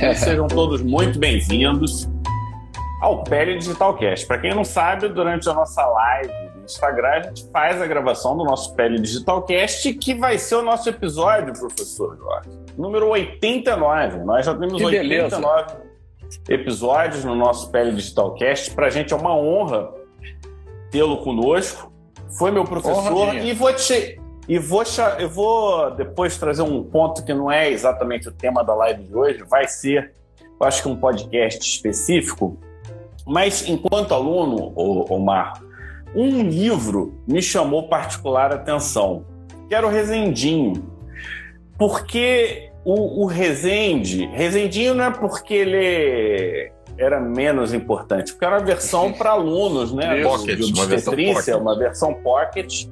e sejam todos muito bem-vindos ao Pele Digital Cast. Para quem não sabe, durante a nossa live do Instagram, a gente faz a gravação do nosso Pele Digital Cast, que vai ser o nosso episódio, professor Jorge, número 89. Nós já temos Que 89 beleza. episódios no nosso Pele Digital Cast. Para a gente é uma honra tê-lo conosco. Foi meu professor e vou te e vou, eu vou depois trazer um ponto que não é exatamente o tema da live de hoje, vai ser, eu acho que um podcast específico, mas enquanto aluno, Omar, um livro me chamou particular atenção, que era o Rezendinho. Porque o, o Rezende, Rezendinho não é porque ele era menos importante, porque era uma versão para alunos, né? Pocket, de uma versão obstetrícia, pocket. uma versão pocket,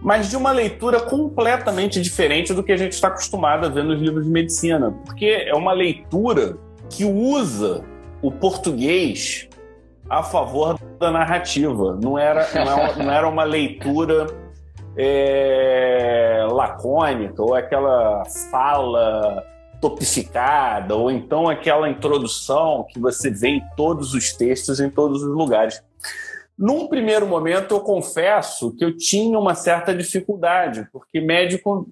mas de uma leitura completamente diferente do que a gente está acostumado a ver nos livros de medicina, porque é uma leitura que usa o português a favor da narrativa. Não era, não é- era uma leitura é, lacônica ou aquela fala topificada ou então aquela introdução que você vê em todos os textos, em todos os lugares. Num primeiro momento, eu confesso que eu tinha uma certa dificuldade, porque médico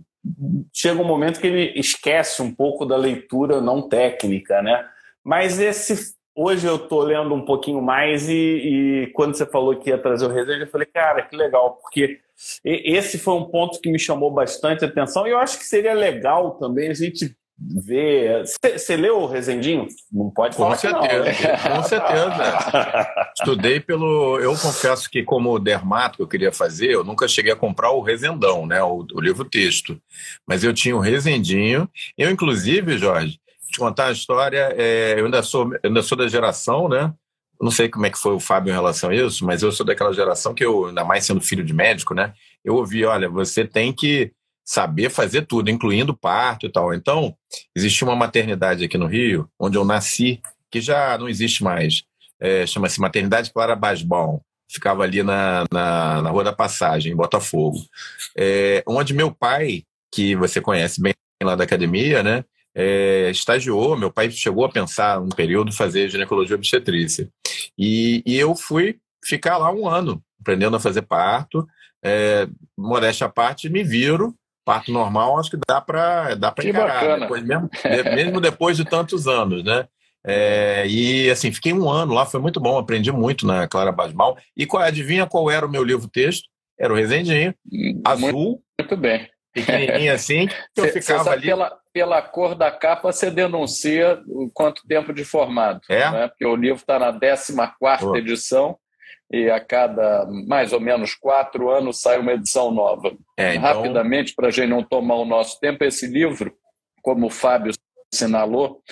chega um momento que ele esquece um pouco da leitura não técnica, né? Mas esse hoje eu tô lendo um pouquinho mais e, e quando você falou que ia trazer o resenha, eu falei, cara, que legal, porque esse foi um ponto que me chamou bastante atenção e eu acho que seria legal também a gente ver. Você leu o Rezendinho? Não pode Com falar que não, né? certeza, com certeza. Estudei pelo. Eu confesso que, como dermato que eu queria fazer, eu nunca cheguei a comprar o Resendão, né? O, o livro texto. Mas eu tinha o Resendinho. Eu, inclusive, Jorge, te contar a história, é, eu ainda sou, eu ainda sou da geração, né? Não sei como é que foi o Fábio em relação a isso, mas eu sou daquela geração que eu, ainda mais sendo filho de médico, né? Eu ouvi, olha, você tem que saber fazer tudo, incluindo parto e tal. Então, existia uma maternidade aqui no Rio, onde eu nasci, que já não existe mais. É, Chama-se Maternidade Clara Basbal. Ficava ali na, na, na Rua da Passagem, em Botafogo. É, onde meu pai, que você conhece bem lá da academia, né? é, estagiou, meu pai chegou a pensar um período fazer ginecologia obstetrícia. E, e eu fui ficar lá um ano, aprendendo a fazer parto. É, modéstia à parte, me viro. Parto normal, acho que dá para dá pra Que encarar. bacana. Depois, mesmo, mesmo depois de tantos anos, né? É, e assim, fiquei um ano lá, foi muito bom, aprendi muito na Clara Basmal. E qual, adivinha qual era o meu livro-texto? Era o Resendinho, Muito, azul, muito bem. pequenininho assim, eu Você ficava sabe, ali. pela, pela cor da capa, você denuncia o quanto tempo de formado. É? Né? Porque o livro está na 14 Pô. edição e a cada mais ou menos quatro anos sai uma edição nova. É, então, Rapidamente, para a gente não tomar o nosso tempo, esse livro, como o Fábio assinalou,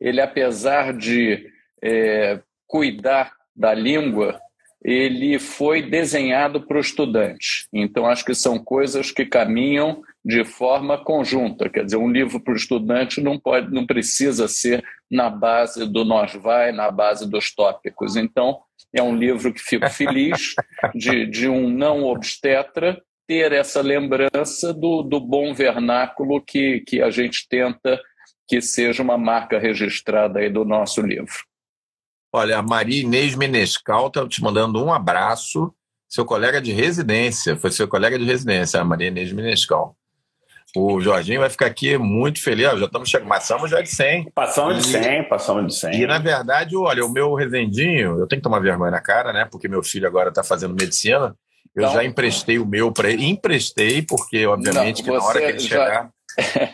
ele, apesar de é, cuidar da língua, ele foi desenhado para o estudante. Então, acho que são coisas que caminham de forma conjunta. Quer dizer, um livro para o estudante não, pode, não precisa ser na base do nós vai, na base dos tópicos. Então, é um livro que fico feliz de, de um não obstetra ter essa lembrança do, do bom vernáculo que, que a gente tenta que seja uma marca registrada aí do nosso livro. olha, a Maria Inês Menescal está te mandando um abraço. Seu colega de residência, foi seu colega de residência, a Maria Inês Menescal. O Jorginho vai ficar aqui muito feliz. Já estamos chegando, passamos já de 100. Passamos de 100, passamos de 100. E, na verdade, olha, o meu Resendinho, eu tenho que tomar vergonha na cara, né? Porque meu filho agora está fazendo medicina. Eu Então- já emprestei o meu para ele. Emprestei, porque, obviamente, Não, que na hora que ele já- chegar.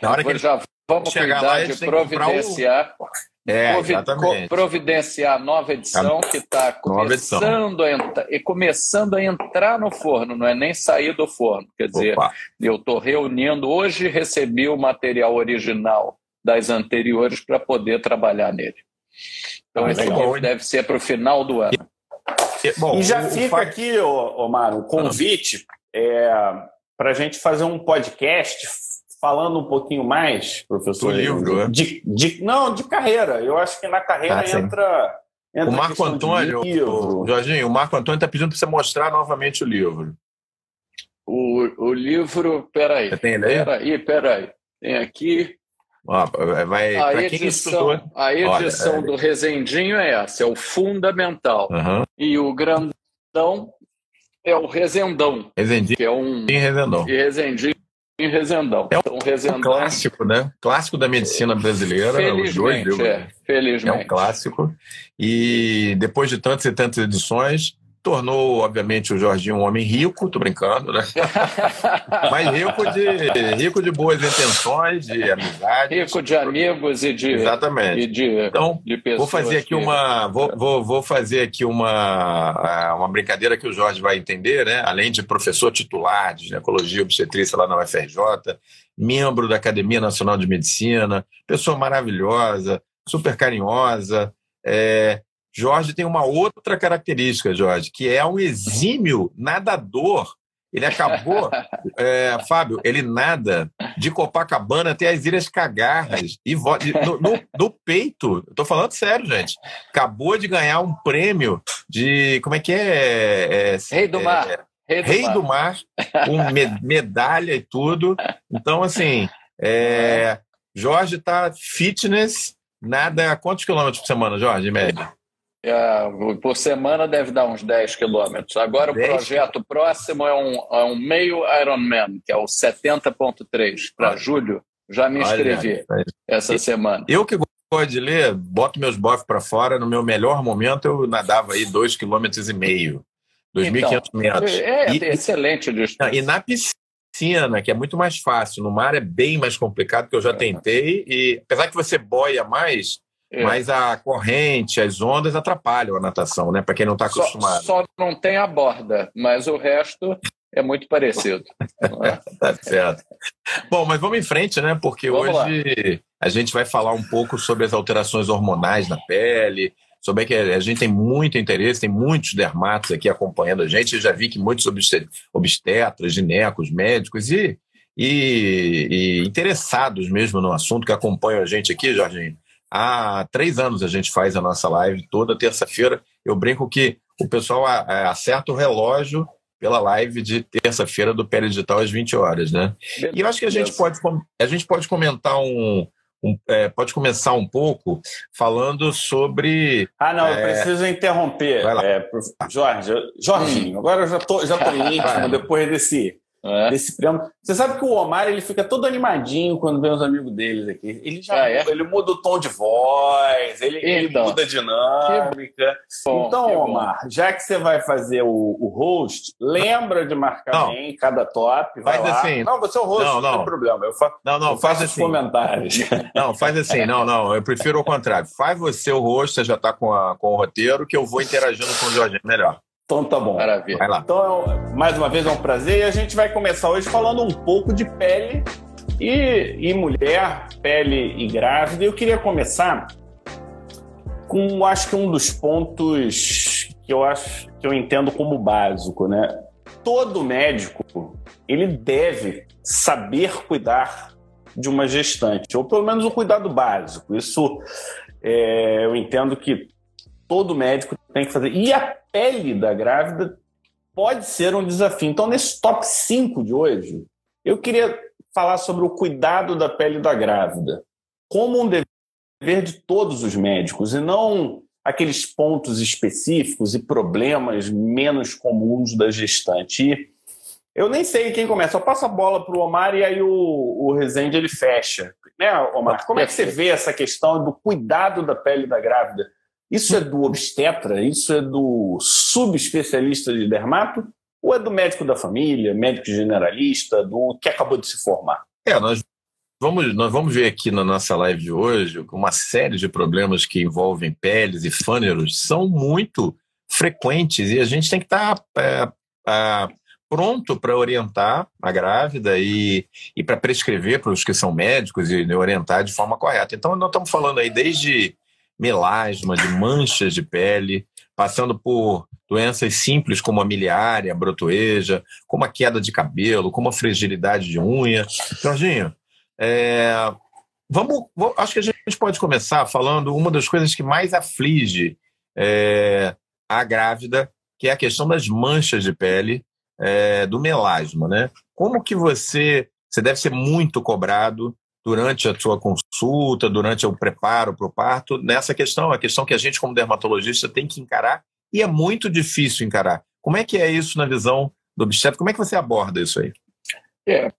Na hora que ele Já vamos chegar lá, de eles têm que comprar o- providenciar, É, exatamente. providenciar a nova edição que está começando, a entrar, e começando a entrar no forno, não é nem sair do forno. Quer dizer, Opa. eu estou reunindo, hoje recebi o material original das anteriores para poder trabalhar nele. Então, Ah, esse livro deve ser para o final do ano. Bom, E já o- o fica Fábio- aqui, Omar, o convite para a gente fazer um podcast falando um pouquinho mais, professor. Do livro, é? de, de- Não, de carreira. Eu acho que na carreira Ah, entra, entra. O Marco de Antônio, livro. o Jorginho, o Marco Antônio está pedindo para você mostrar novamente o livro. O, o livro, peraí, Você tem aí? peraí, peraí. Tem aqui Ó, vai, a, edição, a edição Olha, do Resendinho é essa, é o fundamental. Uhum. E o grandão é o Resendão. Resendinho. Que é um. E Resendão. E Resendinho em Resendão. É um, então, clássico, né? Clássico da medicina brasileira. Os dois, é. Felizmente. É um clássico. E depois de tantas e tantas edições, tornou, obviamente, o Jorginho um homem rico, tô brincando, né? Mas rico de, rico de boas intenções, de amizade. Rico de amigos e de. Exatamente. E de, então, de vou fazer aqui que... uma. Vou, vou, vou fazer aqui uma, uma brincadeira que o Jorge vai entender, né? Além de professor titular de ginecologia e obstetrícia lá na UFRJ, membro da Academia Nacional de Medicina, pessoa maravilhosa, super carinhosa. É, Jorge tem uma outra característica, Jorge, que é um exímio nadador. Ele acabou, é, Fábio, ele nada de Copacabana até as Ilhas Cagarras e no, no, no peito. Estou falando sério, gente. Acabou de ganhar um prêmio de como é que é? é Rei do Mar. É, Rei, do, Rei Mar. do Mar, com medalha e tudo. Então, assim, é, Jorge está fitness, nada. Quantos quilômetros por semana, Jorge, em média? É, por semana deve dar uns 10 quilômetros. Agora 10? o projeto próximo é um, é um meio Ironman, que é o 70.3 para julho. Já me inscrevi Olha, essa semana. Eu que gosto de ler, boto meus bofs para fora. No meu melhor momento, eu nadava aí 2,5 km. 2.500 então, metros. É, é e, excelente distância. E na piscina, que é muito mais fácil. No mar é bem mais complicado, que eu já é. tentei. E apesar que você boia mais, é. Mas a corrente, as ondas atrapalham a natação, né? Para quem não está acostumado. Só, só, não tem a borda, mas o resto é muito parecido. tá certo. Bom, mas vamos em frente, né? Porque vamos hoje lá. a gente vai falar um pouco sobre as alterações hormonais na pele, sobre que a gente tem muito interesse, tem muitos dermatos aqui acompanhando a gente. Eu já vi que muitos obstetras, ginecos, médicos e, e, e interessados mesmo no assunto que acompanham a gente aqui, Jorginho Há três anos a gente faz a nossa live toda terça-feira. Eu brinco que o pessoal acerta o relógio pela live de terça-feira do Pele Digital às 20 horas, né? E eu acho que a gente pode, a gente pode comentar um, um é, pode começar um pouco falando sobre. Ah, não, é... eu preciso interromper. É, Jorge, Jorginho, agora eu já tô, já tô íntimo depois desse é. desse prêmio. Você sabe que o Omar ele fica todo animadinho quando vê os amigos deles aqui. Ele já ah, é? ele muda o tom de voz, ele, então, ele muda a dinâmica. Bom, então, Omar, bom. já que você vai fazer o, o host, lembra de marcar não. bem cada top. Faz lá. assim. Não, você é o host, não, não, não tem problema. Eu, fa não, não, eu faz assim. comentários. Não, faz assim. Não, não, eu prefiro o contrário. Faz você o host, você já está com, com o roteiro, que eu vou interagindo com o Jorginho melhor. Então tá bom. Maravilha. Vai lá. Então, mais uma vez é um prazer e a gente vai começar hoje falando um pouco de pele e, e mulher, pele e grávida. Eu queria começar com, acho que um dos pontos que eu acho que eu entendo como básico, né? Todo médico ele deve saber cuidar de uma gestante, ou pelo menos o cuidado básico. Isso é, eu entendo que todo médico tem que fazer. E a pele da grávida pode ser um desafio. Então, nesse top 5 de hoje, eu queria falar sobre o cuidado da pele da grávida como um dever de todos os médicos e não aqueles pontos específicos e problemas menos comuns da gestante. E eu nem sei quem começa. Eu passo a bola para o Omar e aí o, o Rezende ele fecha. Né, Omar? Como é que você vê essa questão do cuidado da pele da grávida? Isso é do obstetra? Isso é do subespecialista de dermato? Ou é do médico da família, médico generalista, do que acabou de se formar? É, nós vamos, nós vamos ver aqui na nossa live de hoje uma série de problemas que envolvem peles e fâneros são muito frequentes e a gente tem que estar tá, é, é, pronto para orientar a grávida e, e para prescrever para os que são médicos e orientar de forma correta. Então, nós estamos falando aí desde melasma, de manchas de pele, passando por doenças simples como a miliária, a brotoeja, como a queda de cabelo, como a fragilidade de unha. Jorginho, é, vamos, vamos, acho que a gente pode começar falando uma das coisas que mais aflige é, a grávida, que é a questão das manchas de pele é, do melasma, né? Como que você, você deve ser muito cobrado durante a sua consulta, durante o preparo para o parto, nessa questão, a questão que a gente, como dermatologista, tem que encarar, e é muito difícil encarar. Como é que é isso na visão do obstetra? Como é que você aborda isso aí? É,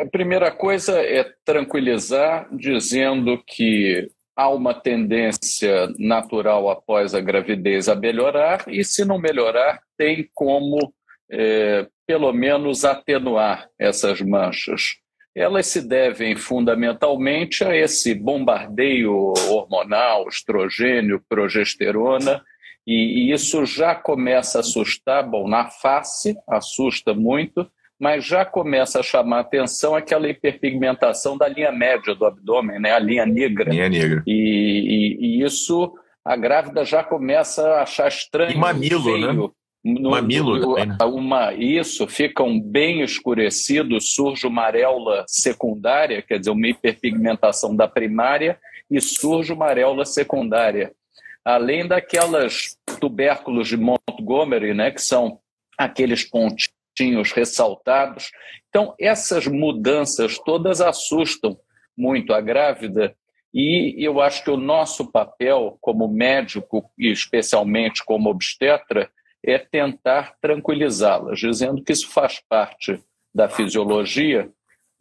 a primeira coisa é tranquilizar, dizendo que há uma tendência natural após a gravidez a melhorar, e se não melhorar, tem como, é, pelo menos, atenuar essas manchas. Elas se devem fundamentalmente a esse bombardeio hormonal, estrogênio, progesterona, e, e isso já começa a assustar. Bom, na face, assusta muito, mas já começa a chamar a atenção aquela hiperpigmentação da linha média do abdômen, né? a linha negra. Linha negra. E, e, e isso a grávida já começa a achar estranho. E mamilo, feio. né? No, mamilo no, também, né? uma, Isso, ficam bem escurecidos, surge uma areola secundária, quer dizer, uma hiperpigmentação da primária, e surge uma areola secundária. Além daquelas tubérculos de Montgomery, né, que são aqueles pontinhos pontinhos ressaltados. Então, essas mudanças todas assustam muito a grávida e eu acho que o nosso papel como médico e especialmente como obstetra é tentar tranquilizá-las, dizendo que isso faz parte da fisiologia,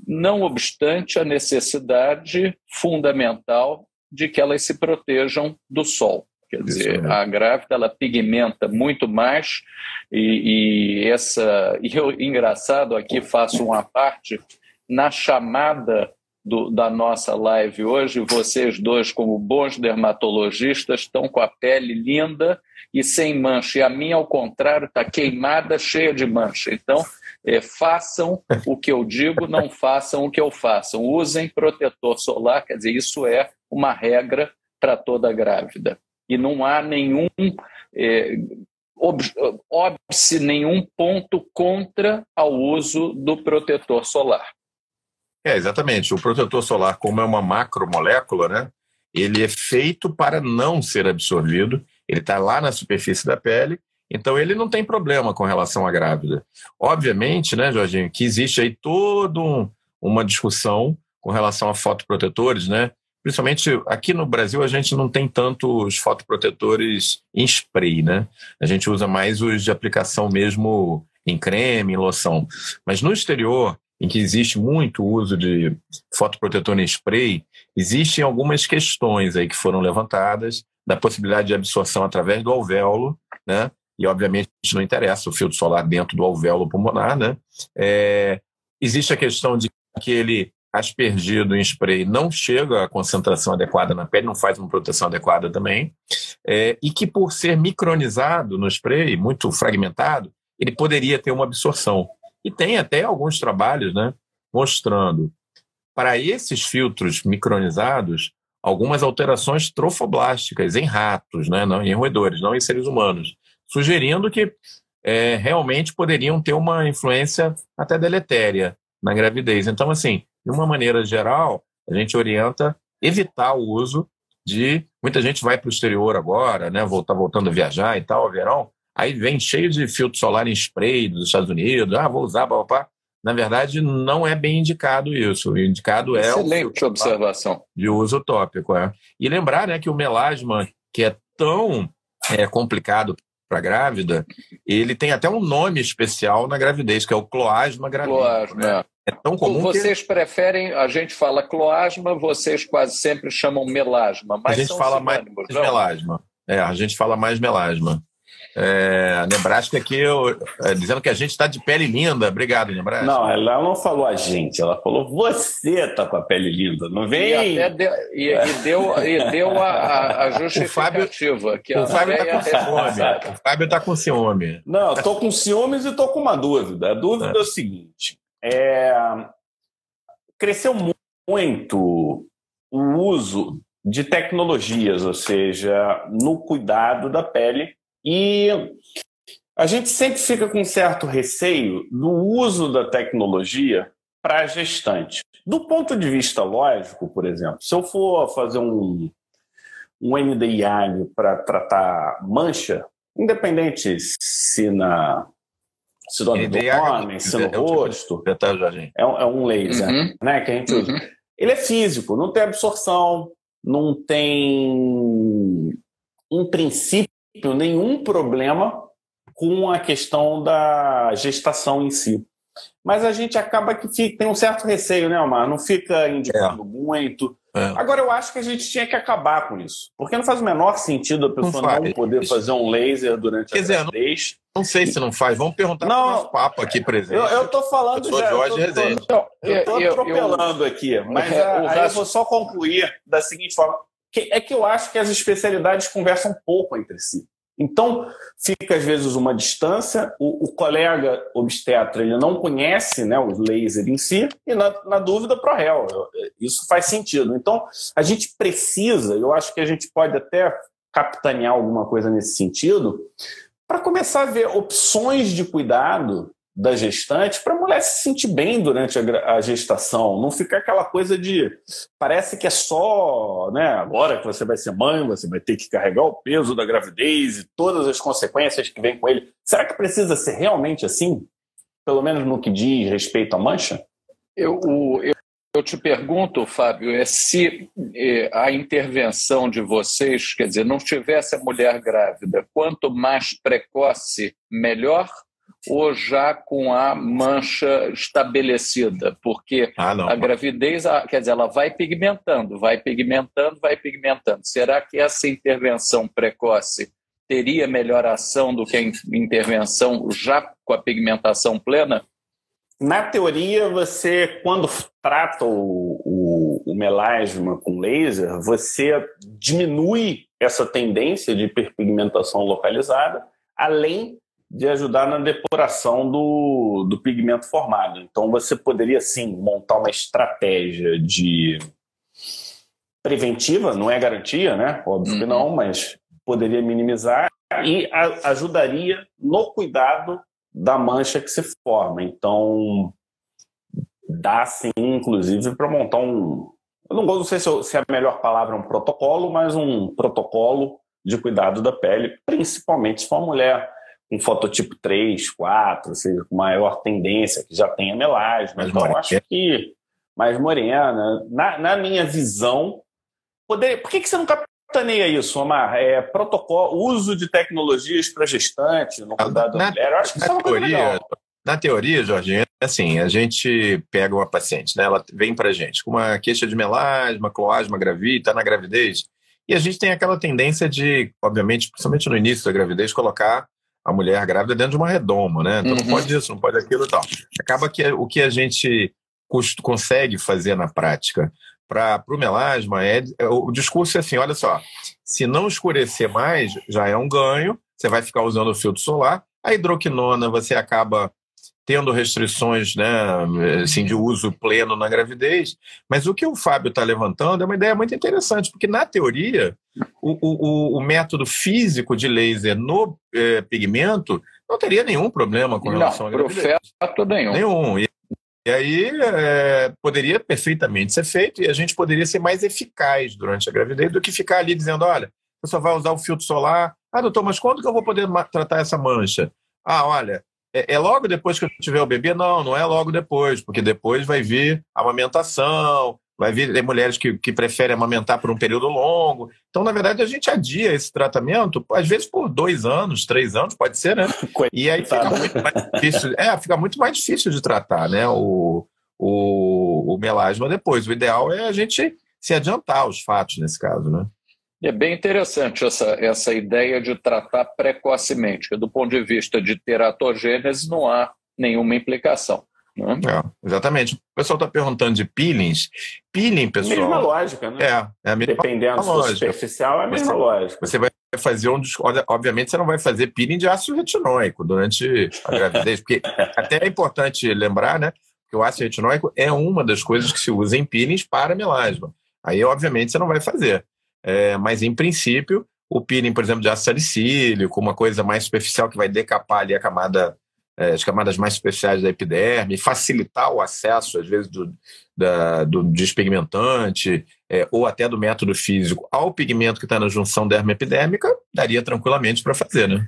não obstante a necessidade fundamental de que elas se protejam do sol. Quer dizer, a grávida ela pigmenta muito mais e, e essa e eu, engraçado aqui faço uma parte na chamada do, da nossa live hoje, vocês dois como bons dermatologistas estão com a pele linda e sem mancha e a minha ao contrário está queimada, cheia de mancha. Então é, façam o que eu digo, não façam o que eu faço. Usem protetor solar, quer dizer, isso é uma regra para toda grávida e não há nenhum é, óbice, nenhum ponto contra ao uso do protetor solar. É, exatamente. O protetor solar, como é uma macromolécula, né, ele é feito para não ser absorvido, ele está lá na superfície da pele, então ele não tem problema com relação à grávida. Obviamente, né, Jorginho, que existe aí toda um, uma discussão com relação a fotoprotetores, né? principalmente aqui no Brasil, a gente não tem tantos fotoprotetores em spray, né? A gente usa mais os de aplicação mesmo em creme, em loção. Mas no exterior, em que existe muito uso de fotoprotetor em spray, existem algumas questões aí que foram levantadas da possibilidade de absorção através do alvéolo, né? E obviamente não interessa o filtro solar dentro do alvéolo pulmonar, né? É, existe a questão de que ele aspergido em spray não chega à concentração adequada na pele, não faz uma proteção adequada também, é, e que por ser micronizado no spray, muito fragmentado, ele poderia ter uma absorção. E tem até alguns trabalhos né, mostrando para esses filtros micronizados algumas alterações trofoblásticas em ratos, né, não em roedores, não em seres humanos, sugerindo que é, realmente poderiam ter uma influência até deletéria na gravidez. Então, assim, de uma maneira geral, a gente orienta evitar o uso de. Muita gente vai para o exterior agora, né? Voltar voltando a viajar e tal, verão. Aí vem cheio de filtro solar em spray dos Estados Unidos. Ah, vou usar, papá. Na verdade, não é bem indicado isso. O indicado é. Excelente observação. De uso tópico, é. E lembrar né, que o melasma, que é tão é, complicado para grávida, ele tem até um nome especial na gravidez, que é o cloasma gravídico. Cloasma, né? é. tão comum Vocês que... preferem, a gente fala cloasma, vocês quase sempre chamam melasma. Mas a gente fala mais melasma. É, a gente fala mais melasma. É, a Nebraska aqui, eu, é, dizendo que a gente está de pele linda. Obrigado, Nebraska. Não, ela não falou a gente, ela falou você está com a pele linda. Não vem. E, deu, e, e deu, e deu a, a, justificativa. O Fábio, que o Fábio está com ciúme. O Fábio está com ciúme. Não, estou com ciúmes e estou com uma dúvida. A dúvida é, é o seguinte: é, cresceu muito o uso de tecnologias, ou seja, no cuidado da pele e a gente sempre fica com certo receio do uso da tecnologia para a gestante. Do ponto de vista lógico, por exemplo, se eu for fazer um, um NDIA para tratar mancha, independente se na se no abdômen, se no rosto, é um, é um laser, uhum. né, que a gente usa. Uhum. ele é físico, não tem absorção, não tem, em princípio, nenhum problema com a questão da gestação em si. Mas a gente acaba que fica, tem um certo receio, né, Omar? Não fica indicando é. muito. É. Agora, eu acho que a gente tinha que acabar com isso. Porque não faz o menor sentido a pessoa não, não poder fazer um laser durante Quer a dizer, gravidez. Não, não sei se não faz. Vamos perguntar não, para o nosso papo aqui presente. Eu, estou falando... Eu sou já, Jorge Rezende. Eu estou atropelando eu, aqui, mas eu, a, aí eu vou só concluir da seguinte forma. Que, é que eu acho que as especialidades conversam pouco entre si. Então, fica às vezes uma distância, o, o, colega obstetra ele não conhece né, o laser em si, e na, na dúvida, pro réu. Isso faz sentido. Então, a gente precisa, eu acho que a gente pode até capitanear alguma coisa nesse sentido, para começar a ver opções de cuidado da gestante para a mulher se sentir bem durante a, gestação, não ficar aquela coisa de parece que é só, né, agora que você vai ser mãe, você vai ter que carregar o peso da gravidez e todas as consequências que vem com ele. Será que precisa ser realmente assim? Pelo menos no que diz respeito à mancha? Eu, eu, eu te pergunto, Fábio, é se é, a intervenção de vocês, quer dizer, não tivesse a mulher grávida, quanto mais precoce, melhor? Ou já com a mancha estabelecida? Porque ah, a gravidez, quer dizer, ela vai pigmentando, vai pigmentando, vai pigmentando. Será que essa intervenção precoce teria melhor ação do que a intervenção já com a pigmentação plena? Na teoria, você, quando trata o, o, o melasma com laser, você diminui essa tendência de hiperpigmentação localizada, além de ajudar na depuração do, do pigmento formado. Então, você poderia, sim, montar uma estratégia de preventiva, não é garantia, né? Óbvio uhum. que não, mas poderia minimizar e a, ajudaria no cuidado da mancha que se forma. Então, dá sim, inclusive, para montar um. Eu não, não sei se, eu, se, é a melhor palavra é um protocolo, mas um protocolo de cuidado da pele, principalmente se for uma mulher com fototipo 3, 4, ou seja, com maior tendência, que já tenha melasma. então, morena. acho que mais morena. Na, na minha visão, poder, por que, que você não capitaneia isso, Omar? É, protocolo, uso de tecnologias para gestante, no cuidado na, da mulher. Eu acho que na isso é teoria, Na teoria, Jorginho, assim, a gente pega uma paciente, né? Ela vem para gente com uma queixa de melasma, cloasma gravida, está na gravidez, e a gente tem aquela tendência de, obviamente, principalmente no início da gravidez, colocar a mulher grávida dentro de uma redoma, né? Então uhum. não pode isso, não pode aquilo e tal. Acaba que o que a gente consegue fazer na prática para o melasma é, é, o discurso é assim, olha só, se não escurecer mais, já é um ganho, você vai ficar usando o filtro solar, a hidroquinona você acaba tendo restrições né, assim, de uso pleno na gravidez. Mas o que o Fábio está levantando é uma ideia muito interessante, porque, na teoria, o, o, o método físico de laser no é, pigmento não teria nenhum problema com relação não, à gravidez. nenhum. Nenhum. E, e aí é, poderia perfeitamente ser feito e a gente poderia ser mais eficaz durante a gravidez do que ficar ali dizendo, olha, você só vai usar o filtro solar. Ah, doutor, mas quando que eu vou poder tratar essa mancha? Ah, olha, é, é, logo depois que eu tiver o bebê? Não, não é logo depois, porque depois vai vir a amamentação, vai vir tem mulheres que, que preferem amamentar por um período longo. Então, na verdade, a gente adia esse tratamento, às vezes por dois anos, três anos, pode ser, né? E aí fica muito mais difícil. É, fica muito mais difícil de tratar, né? O, o, o melasma depois. O ideal é a gente se adiantar aos fatos nesse caso, né? É bem interessante essa, essa ideia de tratar precocemente, que do ponto de vista de teratogênese não há nenhuma implicação. Né? É, exatamente. O pessoal está perguntando de peelings. Peeling, pessoal. Mesma lógica, né? É, é a mesma Dependendo se for superficial, é a mesma você, lógica. Você vai fazer um. Obviamente, você não vai fazer peeling de ácido retinóico durante a gravidez, porque até é importante lembrar, né? Que o ácido retinóico é uma das coisas que se usa em peelings para melasma. Aí, obviamente, você não vai fazer. É, mas, em princípio, o peeling, por exemplo, de ácido salicílico, com uma coisa mais superficial que vai decapar ali a camada, é, as camadas mais superficiais da epiderme, facilitar o acesso, às vezes, do, da, do despigmentante é, ou até do método físico ao pigmento que está na junção dermoepidérmica, daria tranquilamente para fazer, né?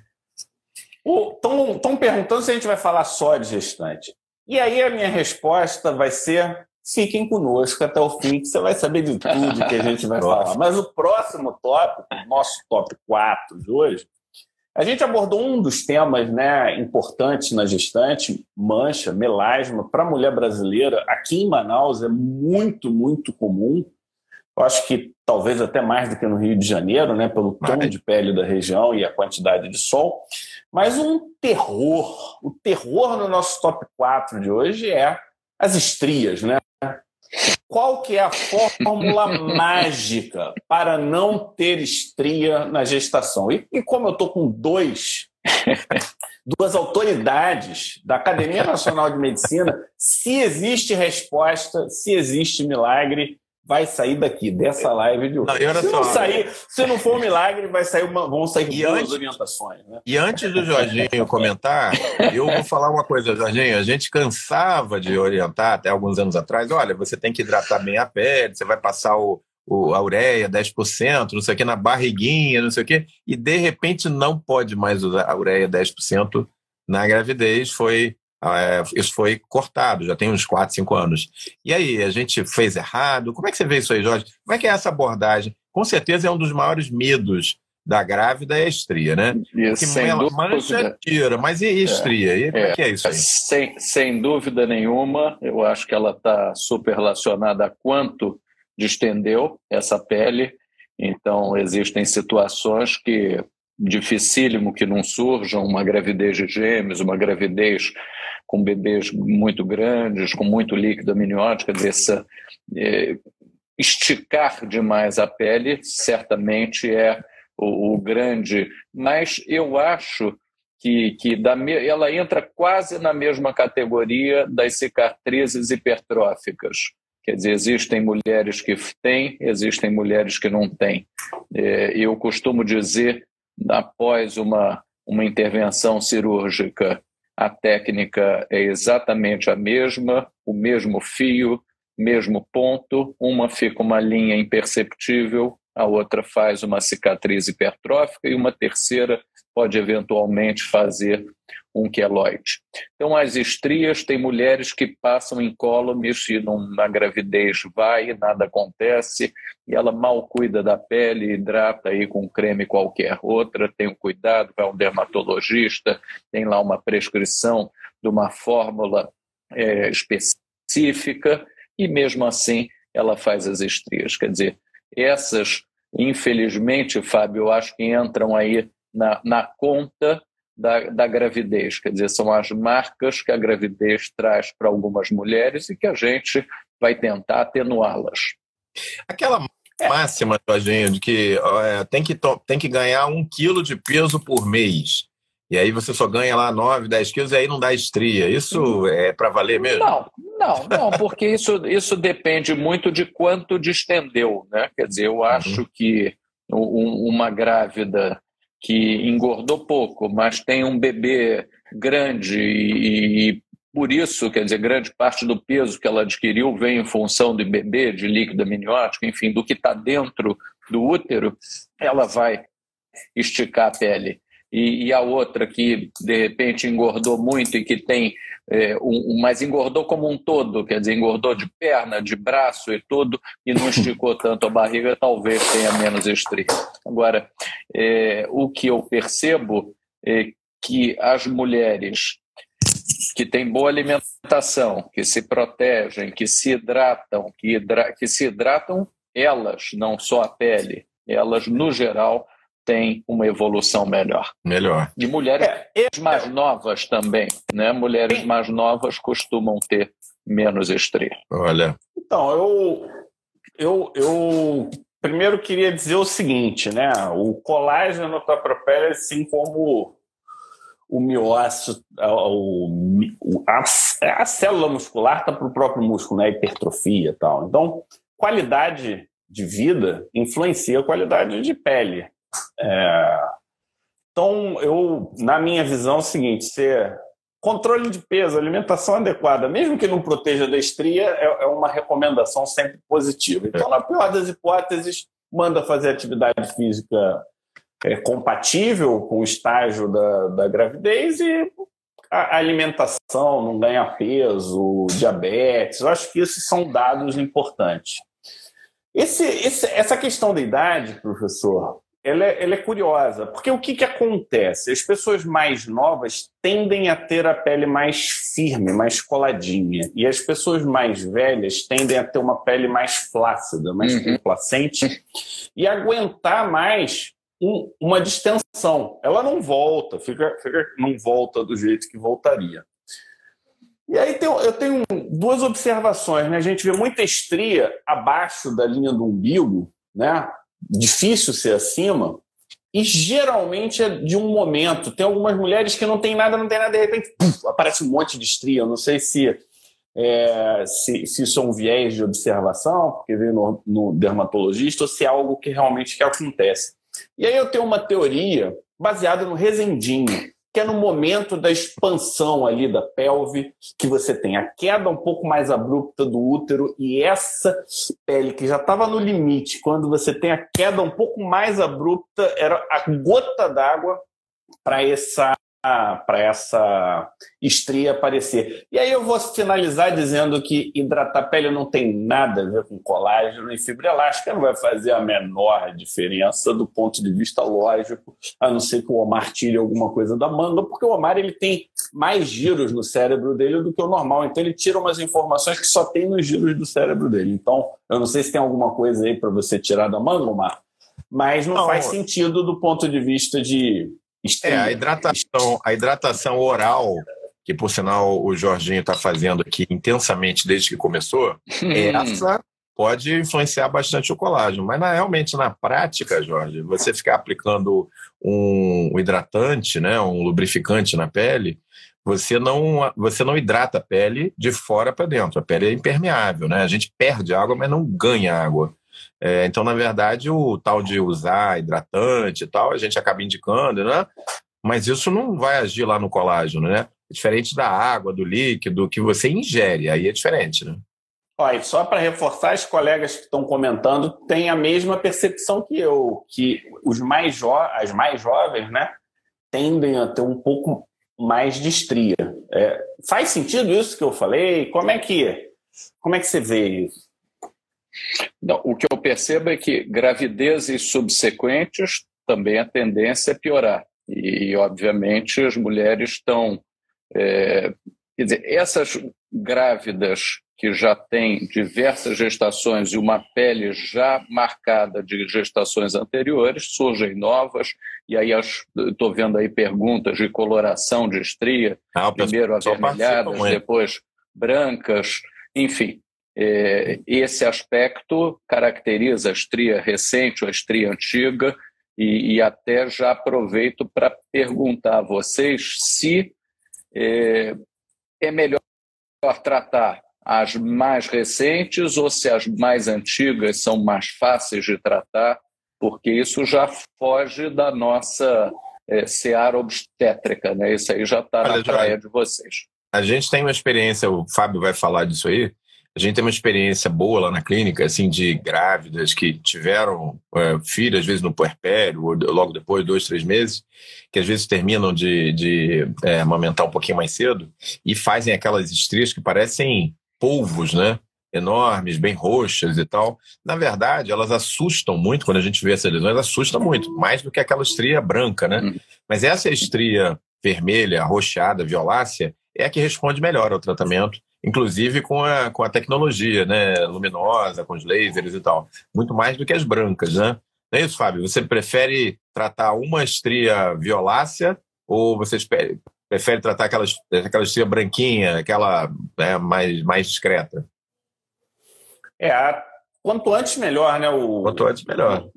Estão perguntando se a gente vai falar só de gestante. E aí a minha resposta vai ser fiquem conosco até o fim, que você vai saber de tudo que a gente vai falar. Mas o próximo tópico, nosso top 4 de hoje, a gente abordou um dos temas né, importantes na gestante, mancha, melasma, para a mulher brasileira. Aqui em Manaus é muito, muito comum. Eu acho que talvez até mais do que no Rio de Janeiro, né, pelo tom de pele da região e a quantidade de sol. Mas um terror, o terror no nosso top 4 de hoje é as estrias, né? Qual que é a fórmula mágica para não ter estria na gestação? E, e como eu estou com dois, duas autoridades da Academia Nacional de Medicina, se existe resposta, se existe milagre, vai sair daqui, dessa live de hoje. Não, se, não sair, se não for um milagre, vai sair uma, vão sair e duas antes, orientações. Né? E antes do Jorginho comentar, eu vou falar uma coisa, Jorginho. A gente cansava de orientar até alguns anos atrás: olha, você tem que hidratar bem a pele, você vai passar o, o, a ureia 10%, não sei o que, na barriguinha, não sei o que, e de repente não pode mais usar a ureia 10% na gravidez. Foi isso foi cortado, já tem uns 4, 5 anos. E aí, a gente fez errado? Como é que você vê isso aí, Jorge? Como é que é essa abordagem? Com certeza é um dos maiores medos da grávida é a estria, né? Isso, sem ela mancha, tira, mas e estria? E como é, é que é isso aí? Sem, sem dúvida nenhuma, eu acho que ela está super relacionada a quanto distendeu essa pele. Então, existem situações que dificílimo que não surjam uma gravidez de gêmeos, uma gravidez com bebês muito grandes, com muito líquido amniótico, dizer, é, esticar demais a pele certamente é o, o grande, mas eu acho que, que da, ela entra quase na mesma categoria das cicatrizes hipertróficas. Quer dizer, existem mulheres que têm, existem mulheres que não têm. É, eu costumo dizer após uma, uma intervenção cirúrgica, a técnica é exatamente a mesma, o mesmo fio, mesmo ponto, uma fica uma linha imperceptível, a outra faz uma cicatriz hipertrófica e uma terceira pode eventualmente fazer um queloide. Então, as estrias, tem mulheres que passam incólumes e na gravidez vai, nada acontece, e ela mal cuida da pele, hidrata aí com creme qualquer. Outra tem um cuidado, vai um dermatologista, tem lá uma prescrição de uma fórmula é, específica, e mesmo assim ela faz as estrias. Quer dizer, essas, infelizmente, Fábio, eu acho que entram aí na, na conta da, da gravidez. Quer dizer, são as marcas que a gravidez traz para algumas mulheres e que a gente vai tentar atenuá-las. Aquela máxima, Jorginho, de que é, tem, que tem que ganhar um quilo de peso por mês. E aí você só ganha lá 9, 10 quilos e aí não dá estria. Isso é para valer mesmo? Não, não, não, porque isso, isso depende muito de quanto distendeu. Né? Quer dizer, eu acho uhum. que uma grávida que engordou pouco, mas tem um bebê grande e, e, por isso, quer dizer, grande parte do peso que ela adquiriu vem em função de bebê, de líquido amniótico, enfim, do que está dentro do útero, ela vai esticar a pele e, e, a outra que de repente engordou muito e que tem é, um, mas engordou como um todo, quer dizer, engordou de perna, de braço e tudo, e não esticou tanto a barriga, talvez tenha menos estria. Agora, é, o que eu percebo é que as mulheres que têm boa alimentação, que se protegem, que se hidratam, que, hidra que se hidratam elas, não só a pele, elas no geral tem uma evolução melhor. Melhor. De mulheres é, mais novas também, né? Mulheres mais novas costumam ter menos estria. Olha. Então, eu, eu, eu primeiro queria dizer o seguinte, né? O colágeno da pele, assim como o miócito, o, a, a célula muscular está para o próprio músculo, né? A hipertrofia e tal. Então, qualidade de vida influencia a qualidade de pele. É... Então, eu, na minha visão, é o seguinte: ser controle de peso, alimentação adequada, mesmo que não proteja da estria, é, é uma recomendação sempre positiva. Então, na pior das hipóteses, manda fazer atividade física é, compatível com o estágio da, da gravidez e a alimentação, não ganha peso, diabetes. Eu acho que esses são dados importantes. Esse, esse, essa questão da idade, professor, ela é, ela é, curiosa, porque o que, que acontece? As pessoas mais novas tendem a ter a pele mais firme, mais coladinha, e as pessoas mais velhas tendem a ter uma pele mais flácida, mais uhum. complacente, e aguentar mais um, uma distensão. Ela não volta, fica, fica, não volta do jeito que voltaria. E aí tem, eu tenho duas observações. Né? A gente vê muita estria abaixo da linha do umbigo, né? Difícil ser acima, e geralmente é de um momento. Tem algumas mulheres que não tem nada, não tem nada, de repente aparece um monte de estria. Não sei se, é, se, se, isso é um viés de observação, porque veio no, no dermatologista, ou se é algo que realmente que acontece. E aí eu tenho uma teoria baseada no resendinho que é no momento da expansão ali da pelve, que você tem. A queda um pouco mais abrupta do útero e essa pele que já estava no limite, quando você tem a queda um pouco mais abrupta, era a gota d'água para essa para essa estria aparecer. E aí eu vou finalizar dizendo que hidratar a pele não tem nada a ver com colágeno e fibra elástica, não vai fazer a menor diferença do ponto de vista lógico, a não ser que o Omar tire alguma coisa da manga, porque o Omar ele tem mais giros no cérebro dele do que o normal, então ele tira umas informações que só tem nos giros do cérebro dele. Então, eu não sei se tem alguma coisa aí para você tirar da manga, Omar, mas não, não faz sentido do ponto de vista de é, a hidratação, a hidratação oral, que por sinal o Jorginho está fazendo aqui intensamente desde que começou, essa pode influenciar bastante o colágeno. Mas na, realmente, na prática, Jorge, você ficar aplicando um, um hidratante, né, um lubrificante na pele, você não, você não hidrata a pele de fora para dentro. A pele é impermeável, né? A gente perde água, mas não ganha água. É, então, na verdade, o tal de usar hidratante e tal, a gente acaba indicando, né? Mas isso não vai agir lá no colágeno, né? É diferente da água, do líquido, que você ingere, aí é diferente, né? Olha, só para reforçar, os colegas que estão comentando têm a mesma percepção que eu, que os mais as mais jovens, né, tendem a ter um pouco mais de estria. É, faz sentido isso que eu falei? Como é que, como é que você vê isso? Não, o que eu percebo é que gravidezes subsequentes também a tendência é piorar. E, obviamente, as mulheres estão. É, quer dizer, essas grávidas que já têm diversas gestações e uma pele já marcada de gestações anteriores, surgem novas, e aí estou vendo aí perguntas de coloração de estria, ah, primeiro avermelhadas, depois brancas, enfim. É, esse aspecto caracteriza a estria recente ou a estria antiga, e, e até já aproveito para perguntar a vocês se é, é melhor tratar as mais recentes ou se as mais antigas são mais fáceis de tratar, porque isso já foge da nossa é, seara obstétrica, né? Isso aí já está na praia de vocês. A gente tem uma experiência, o Fábio vai falar disso aí, a gente tem uma experiência boa lá na clínica, assim, de grávidas que tiveram é, filho, às vezes no puerpério, ou logo depois, dois, três meses, que às vezes terminam de, de é, amamentar um pouquinho mais cedo e fazem aquelas estrias que parecem polvos, né? Enormes, bem roxas e tal. Na verdade, elas assustam muito, quando a gente vê essas lesões, assusta muito, mais do que aquela estria branca, né? Uhum. Mas essa estria vermelha, roxada, violácea, é a que responde melhor ao tratamento inclusive com a, com a tecnologia né, luminosa, com os lasers e tal. Muito mais do que as brancas, né? Não é isso, Fábio? Você prefere tratar uma estria violácea ou você prefere tratar aquela, aquela estria branquinha, aquela né, mais, mais discreta? É, quanto antes melhor, né? O, quanto antes melhor.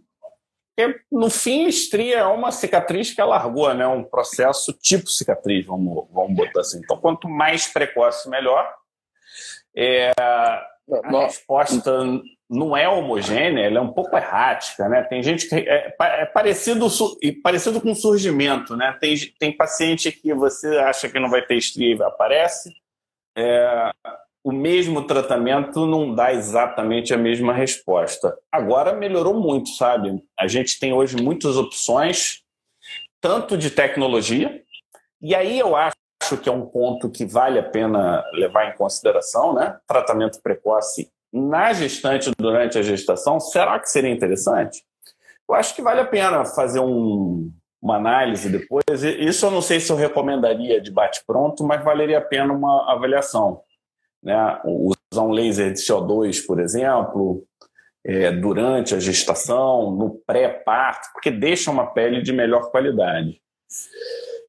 Porque, no fim, estria é uma cicatriz que alargou, né? Um processo tipo cicatriz, vamos, vamos botar assim. Então, quanto mais precoce, melhor. É, a resposta não é homogênea, ela é um pouco errática, né? Tem gente que é, é parecido, parecido com surgimento, né? Tem, tem paciente que você acha que não vai ter estria e aparece. É, o mesmo tratamento não dá exatamente a mesma resposta. Agora melhorou muito, sabe? A gente tem hoje muitas opções, tanto de tecnologia, e aí eu acho que é um ponto que vale a pena levar em consideração, né? Tratamento precoce na gestante durante a gestação, será que seria interessante? Eu acho que vale a pena fazer um, uma análise depois. Isso eu não sei se eu recomendaria de bate-pronto, mas valeria a pena uma avaliação. Né? Usar um laser de CO2, por exemplo, é, durante a gestação, no pré-parto, porque deixa uma pele de melhor qualidade.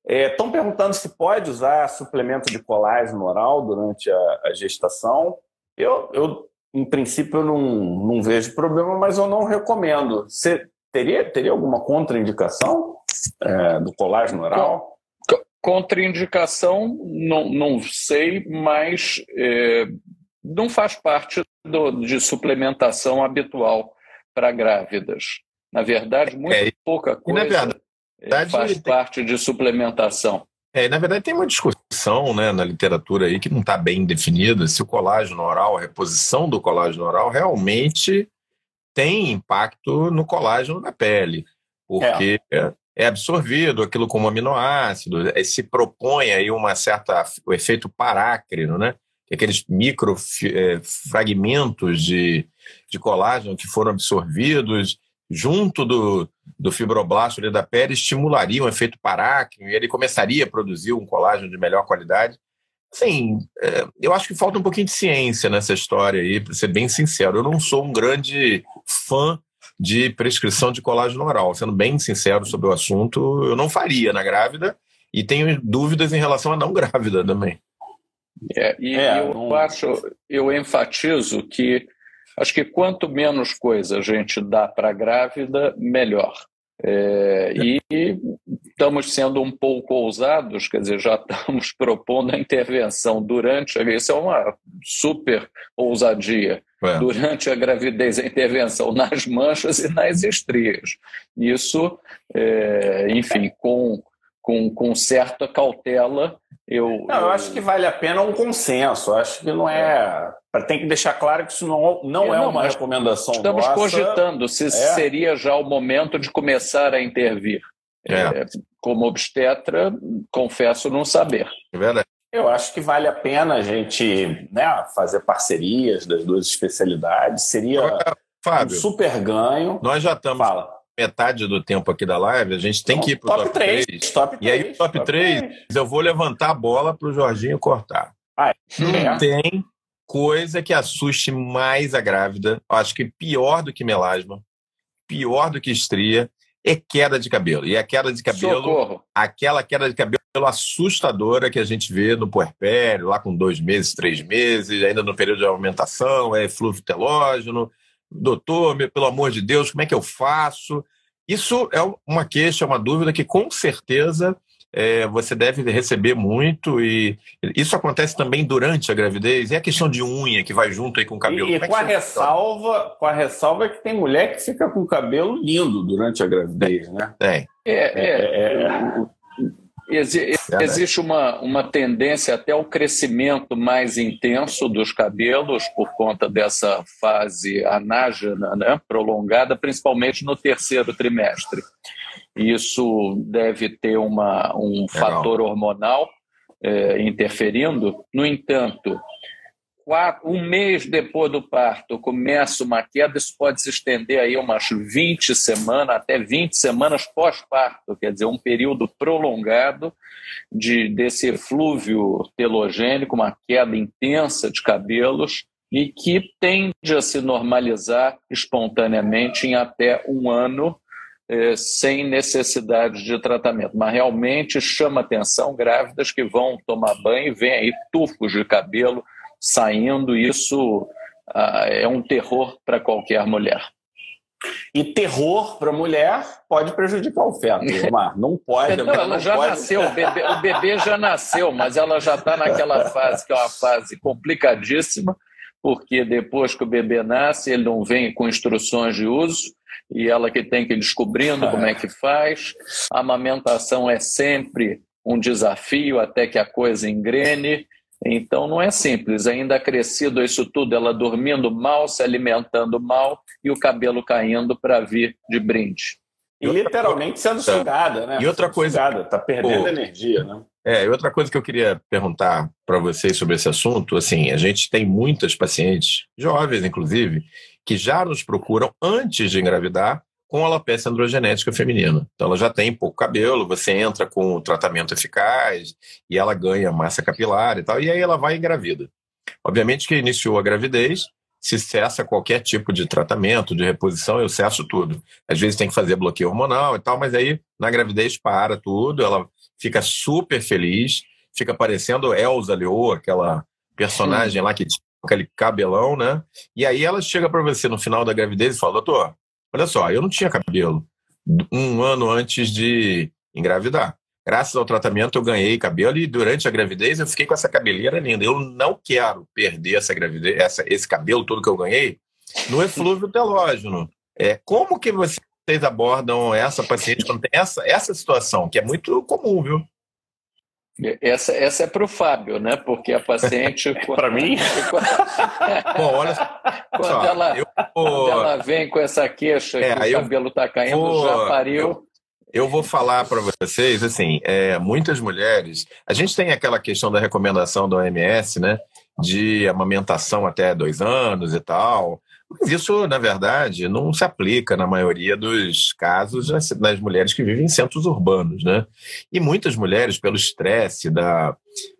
Estão é, perguntando se pode usar suplemento de colágeno oral durante a, a gestação. Eu, eu, em princípio, não, não vejo problema, mas eu não recomendo. Você teria, teria alguma contraindicação é, do colágeno oral? Contraindicação, não, não sei, mas é, não faz parte do, de suplementação habitual para grávidas. Na verdade, muito é, pouca coisa verdade, é, faz tem... parte de suplementação. É, na verdade, tem uma discussão né, na literatura aí que não está bem definida se o colágeno oral, a reposição do colágeno oral, realmente tem impacto no colágeno da pele, porque é, é absorvido aquilo como aminoácido, é, se propõe aí uma certa o efeito parácrino, né? aqueles micro é, fragmentos de, de colágeno que foram absorvidos junto do, do fibroblasto da pele estimularia um efeito paráquino e ele começaria a produzir um colágeno de melhor qualidade. Sim, é, eu acho que falta um pouquinho de ciência nessa história aí, para ser bem sincero. Eu não sou um grande fã de prescrição de colágeno oral. Sendo bem sincero sobre o assunto, eu não faria na grávida e tenho dúvidas em relação a não grávida também. É, e é, eu não... acho, eu enfatizo que acho que quanto menos coisa a gente dá para a grávida, melhor. É, e estamos sendo um pouco ousados, quer dizer, já estamos propondo a intervenção durante, isso é uma super ousadia, é. durante a gravidez, a intervenção nas manchas e nas estrias. Isso, é, enfim, com, com, com certa cautela, eu, não, eu, acho que vale a pena um consenso. Eu acho que não é. Tem que deixar claro que isso não, não é, é uma recomendação. Estamos nossa. cogitando se é. seria já o momento de começar a intervir. É. é. como obstetra, confesso não saber. É verdade. Eu acho que vale a pena a gente né, fazer parcerias das duas especialidades. Seria Fábio, um super ganho. Nós já estamos. Fala metade do tempo aqui da live, a gente tem que ir para o top, top 3. 3. Top 3. E aí, top, top 3, 3, eu vou levantar a bola para o Jorginho cortar. Ah, não é. tem coisa que assuste mais a grávida, acho que pior do que melasma, pior do que estria, é queda de cabelo. E a queda de cabelo, Socorro. aquela queda de cabelo assustadora que a gente vê no puerpério, lá com dois meses, três meses, ainda no período de aumentação, é flúvio telógeno, doutor, pelo amor de Deus, como é que eu faço? Isso é uma queixa, uma dúvida que com certeza é, você deve receber muito e isso acontece também durante a gravidez. E a questão de unha que vai junto aí com o cabelo. E, e é com, a ressalva, com a ressalva que tem mulher que fica com o cabelo lindo durante a gravidez, né? Tem. É, é, é, é Exi existe uma, uma tendência até ao crescimento mais intenso dos cabelos por conta dessa fase anágena né, prolongada, principalmente no terceiro trimestre. Isso deve ter uma, um Legal. fator hormonal é, interferindo. No entanto, quatro, um mês depois do parto começa uma queda, isso pode se estender aí umas 20 semanas, até 20 semanas pós-parto, quer dizer, um período prolongado de, desse eflúvio telogênico, uma queda intensa de cabelos, e que tende a se normalizar espontaneamente em até um ano, eh, sem necessidade de tratamento. Mas realmente chama atenção grávidas que vão tomar banho e vem aí tufos de cabelo saindo, isso ah, é um terror para qualquer mulher. E terror para mulher pode prejudicar o feto, Omar. Não pode. Não, ela não já pode. nasceu, o bebê, o bebê já nasceu, mas ela já está naquela fase que é uma fase complicadíssima, porque depois que o bebê nasce, ele não vem com instruções de uso, e ela que tem que ir descobrindo como é que faz. A amamentação é sempre um desafio até que a coisa engrene. Então não é simples, ainda crescido isso tudo, ela dormindo mal, se alimentando mal e o cabelo caindo para vir de brinde. E literalmente sendo sugada, né? E outra coisa, está perdendo pô, energia, né? É, e outra coisa que eu queria perguntar para vocês sobre esse assunto, assim, a gente tem muitas pacientes, jovens inclusive, que já nos procuram antes de engravidar com alopecia androgenética feminina. Então ela já tem pouco cabelo, você entra com o tratamento eficaz e ela ganha massa capilar e tal, e aí ela vai engravida. Obviamente que iniciou a gravidez, se cessa qualquer tipo de tratamento, de reposição, eu cesso tudo. Às vezes tem que fazer bloqueio hormonal e tal, mas aí na gravidez para tudo, ela fica super feliz, fica parecendo Elsa Leoa, aquela personagem Sim. lá que tinha aquele cabelão, né? E aí ela chega para você no final da gravidez e fala: Doutor, olha só, eu não tinha cabelo um ano antes de engravidar. Graças ao tratamento eu ganhei cabelo e durante a gravidez eu fiquei com essa cabeleira linda. Eu não quero perder essa gravidez, essa, esse cabelo todo que eu ganhei no eflúvio telógeno. É, como que vocês abordam essa paciente quando tem essa, essa situação, que é muito comum, viu? Essa, essa é para o Fábio, né? Porque a paciente. para mim? Bom, olha quando, só, ela, eu... quando ela vem com essa queixa é, que o cabelo está caindo, vou... já pariu. Eu... Eu vou falar para vocês, assim, é, muitas mulheres. A gente tem aquela questão da recomendação da OMS, né? De amamentação até dois anos e tal. Mas isso, na verdade, não se aplica na maioria dos casos nas, nas mulheres que vivem em centros urbanos, né? E muitas mulheres, pelo estresse da,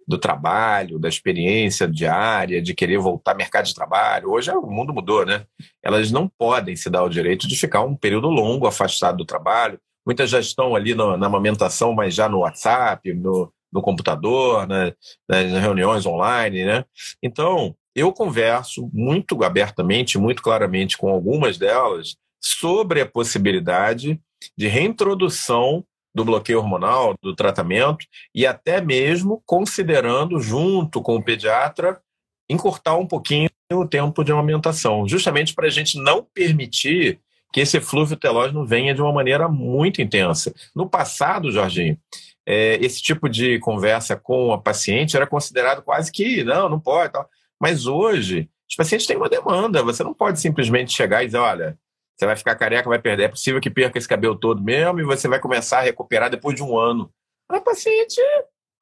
do trabalho, da experiência diária, de querer voltar ao mercado de trabalho, hoje o mundo mudou, né? Elas não podem se dar o direito de ficar um período longo afastado do trabalho. Muitas já estão ali no, na amamentação, mas já no WhatsApp, no, no computador, né? nas reuniões online, né? Então, eu converso muito abertamente, muito claramente com algumas delas sobre a possibilidade de reintrodução do bloqueio hormonal, do tratamento, e até mesmo considerando, junto com o pediatra, encurtar um pouquinho o tempo de amamentação, justamente para a gente não permitir que esse flúvio telógeno venha de uma maneira muito intensa. No passado, Jorginho, é, esse tipo de conversa com a paciente era considerado quase que, não, não pode, tal. Mas hoje, os pacientes têm uma demanda. Você não pode simplesmente chegar e dizer: olha, você vai ficar careca, vai perder. É possível que perca esse cabelo todo mesmo e você vai começar a recuperar depois de um ano. A paciente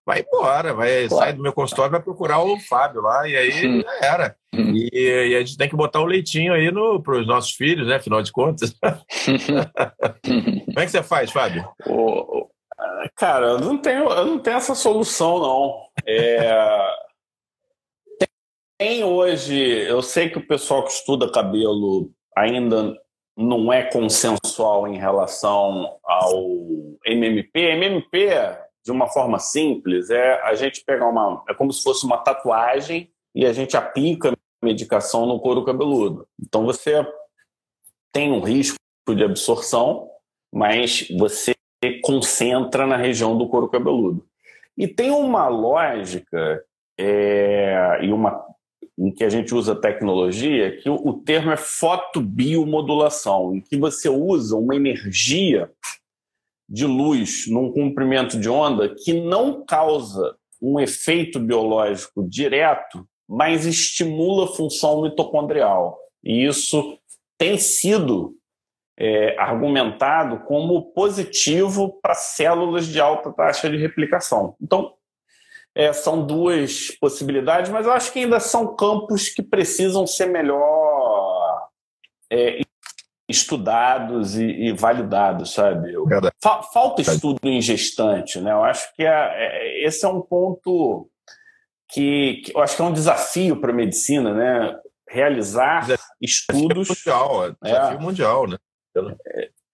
vai embora, vai claro. sai do meu consultório, vai procurar o Fábio lá, e aí hum. já era. Hum. E, e, a gente tem que botar o leitinho aí para os nossos filhos, né? Afinal de contas. Como é que você faz, Fábio? cara, eu não tenho, eu não tenho essa solução, não. É, tem hoje, eu sei que o pessoal que estuda cabelo ainda não é consensual em relação ao MMP. MMP, de uma forma simples, é a gente pegar uma. É como se fosse uma tatuagem e a gente aplica medicação no couro cabeludo. Então você tem um risco de absorção, mas você concentra na região do couro cabeludo. E tem uma lógica é, e uma em que a gente usa tecnologia, que o, termo é fotobiomodulação, em que você usa uma energia de luz num comprimento de onda que não causa um efeito biológico direto, mas estimula a função mitocondrial. E isso tem sido é, argumentado como positivo para células de alta taxa de replicação. Então, é, são duas possibilidades, mas eu acho que ainda são campos que precisam ser melhor é, estudados e, e, validados, sabe? Fa falta estudo em gestante, né? Eu acho que é, é, esse é um ponto que, que, eu acho que é um desafio para a medicina, né? Realizar desafio estudos. Mundial, é desafio mundial, né?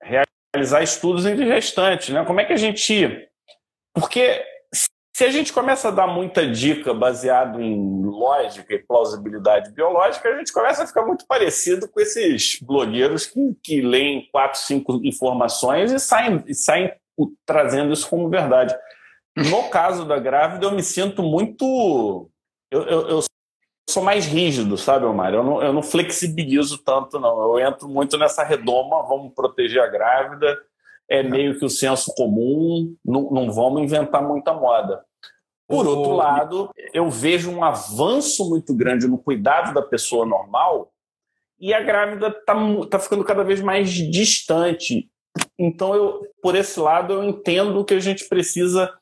É, realizar estudos em gestante, né? Como é que a gente. Porque se a gente começa a dar muita dica baseado em lógica e plausibilidade biológica, a gente começa a ficar muito parecido com esses blogueiros que, que leem quatro, cinco informações e saem, e saem trazendo isso como verdade. No caso da grávida, eu me sinto muito. Eu, eu, eu sou mais rígido, sabe, Omar? Eu não, eu não flexibilizo tanto, não. Eu entro muito nessa redoma, vamos proteger a grávida é meio que o senso comum, não, não vamos inventar muita moda. Por outro lado, eu vejo um avanço muito grande no cuidado da pessoa normal e a grávida está tá ficando cada vez mais distante. Então, eu, por esse lado, eu entendo que a gente precisa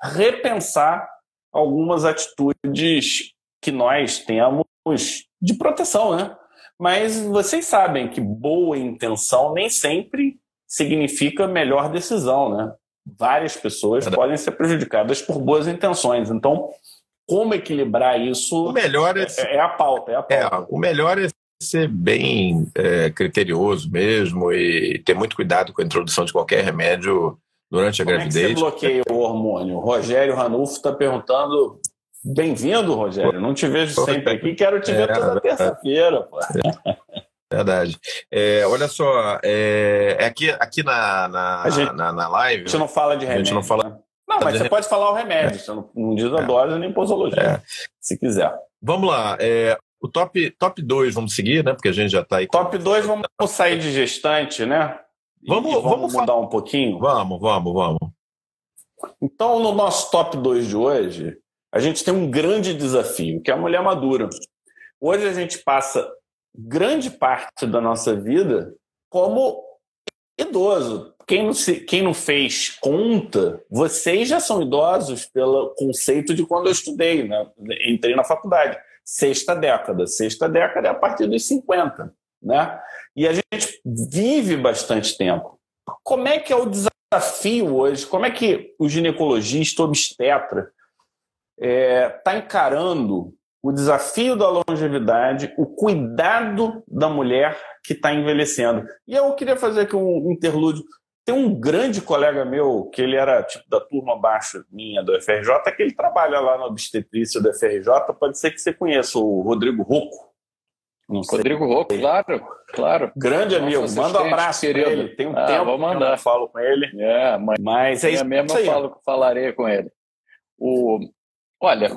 repensar algumas atitudes que nós temos de proteção, né? Mas vocês sabem que boa intenção nem sempre significa melhor decisão, né? Várias pessoas podem ser prejudicadas por boas intenções. Então, como equilibrar isso o melhor é, é, é a pauta. É a pauta. É, o melhor é ser bem é, criterioso mesmo e ter muito cuidado com a introdução de qualquer remédio durante a Como gravidez. É que você bloqueia o hormônio? O Rogério Ranulfo está perguntando. Bem-vindo, Rogério. Não te vejo sempre aqui, quero te ver é, toda terça-feira. Verdade. É, olha só, é, é, aqui, aqui na, na, gente, na, na, live. A gente não fala de remédio. A gente não fala. Né? Não, mas você pode falar o remédio. Você não, não diz a dose nem posologia, se quiser. Vamos lá. o top 2 top dois, vamos seguir, né? Porque a gente já está aí. Top 2, vamos sair de gestante, né? Vamos, vamos, vamos mudar um pouquinho? Vamos, vamos, vamos. Então, no nosso top 2 de hoje, a gente tem um grande desafio, que é a mulher madura. Hoje a gente passa grande parte da nossa vida como idoso. Quem não, se, quem não fez conta, vocês já são idosos pelo conceito de quando eu estudei, né? entrei na faculdade. Sexta década. Sexta década é a partir dos 50. Né? E a gente vive bastante tempo. Como é que é o desafio hoje? Como é que o ginecologista, obstetra, está é, tá encarando o desafio da longevidade, o cuidado da mulher que está envelhecendo. E eu queria fazer aqui um interlúdio. Tem um grande colega meu, que ele era tipo da turma abaixo minha do FRJ, que ele trabalha lá na obstetrícia do FRJ. Pode ser que você conheça o Rodrigo Rocco. Rodrigo Rocco, claro, claro. Grande Nossa, amigo, manda um abraço para ele. Tem um ah, tempo vou mandar. que eu falo com ele. É, mas, mas é isso mesmo eu falo, falarei com ele. O, olha,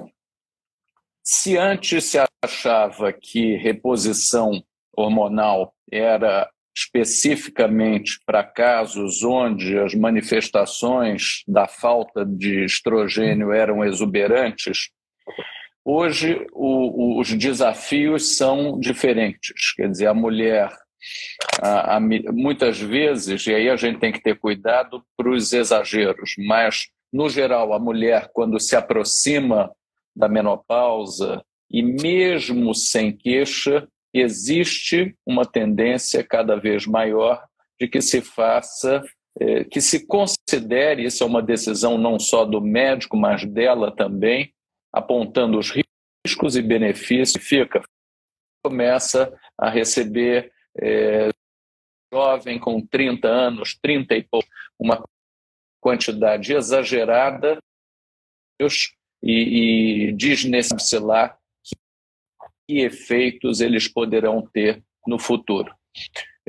se antes se achava que reposição hormonal era especificamente para casos onde as manifestações da falta de estrogênio eram exuberantes, hoje o, os desafios são diferentes. Quer dizer, a mulher, a, a, muitas vezes, e aí a gente tem que ter cuidado para os exageros, mas, no geral, a mulher, quando se aproxima da menopausa, e mesmo sem queixa, existe uma tendência cada vez maior de que se faça, eh, que se considere, isso é uma decisão não só do médico, mas dela também, apontando os riscos e benefícios, fica, começa a receber eh, jovem com 30 anos, 30 e pouco, uma quantidade exagerada e, e desnecessário que efeitos eles poderão ter no futuro.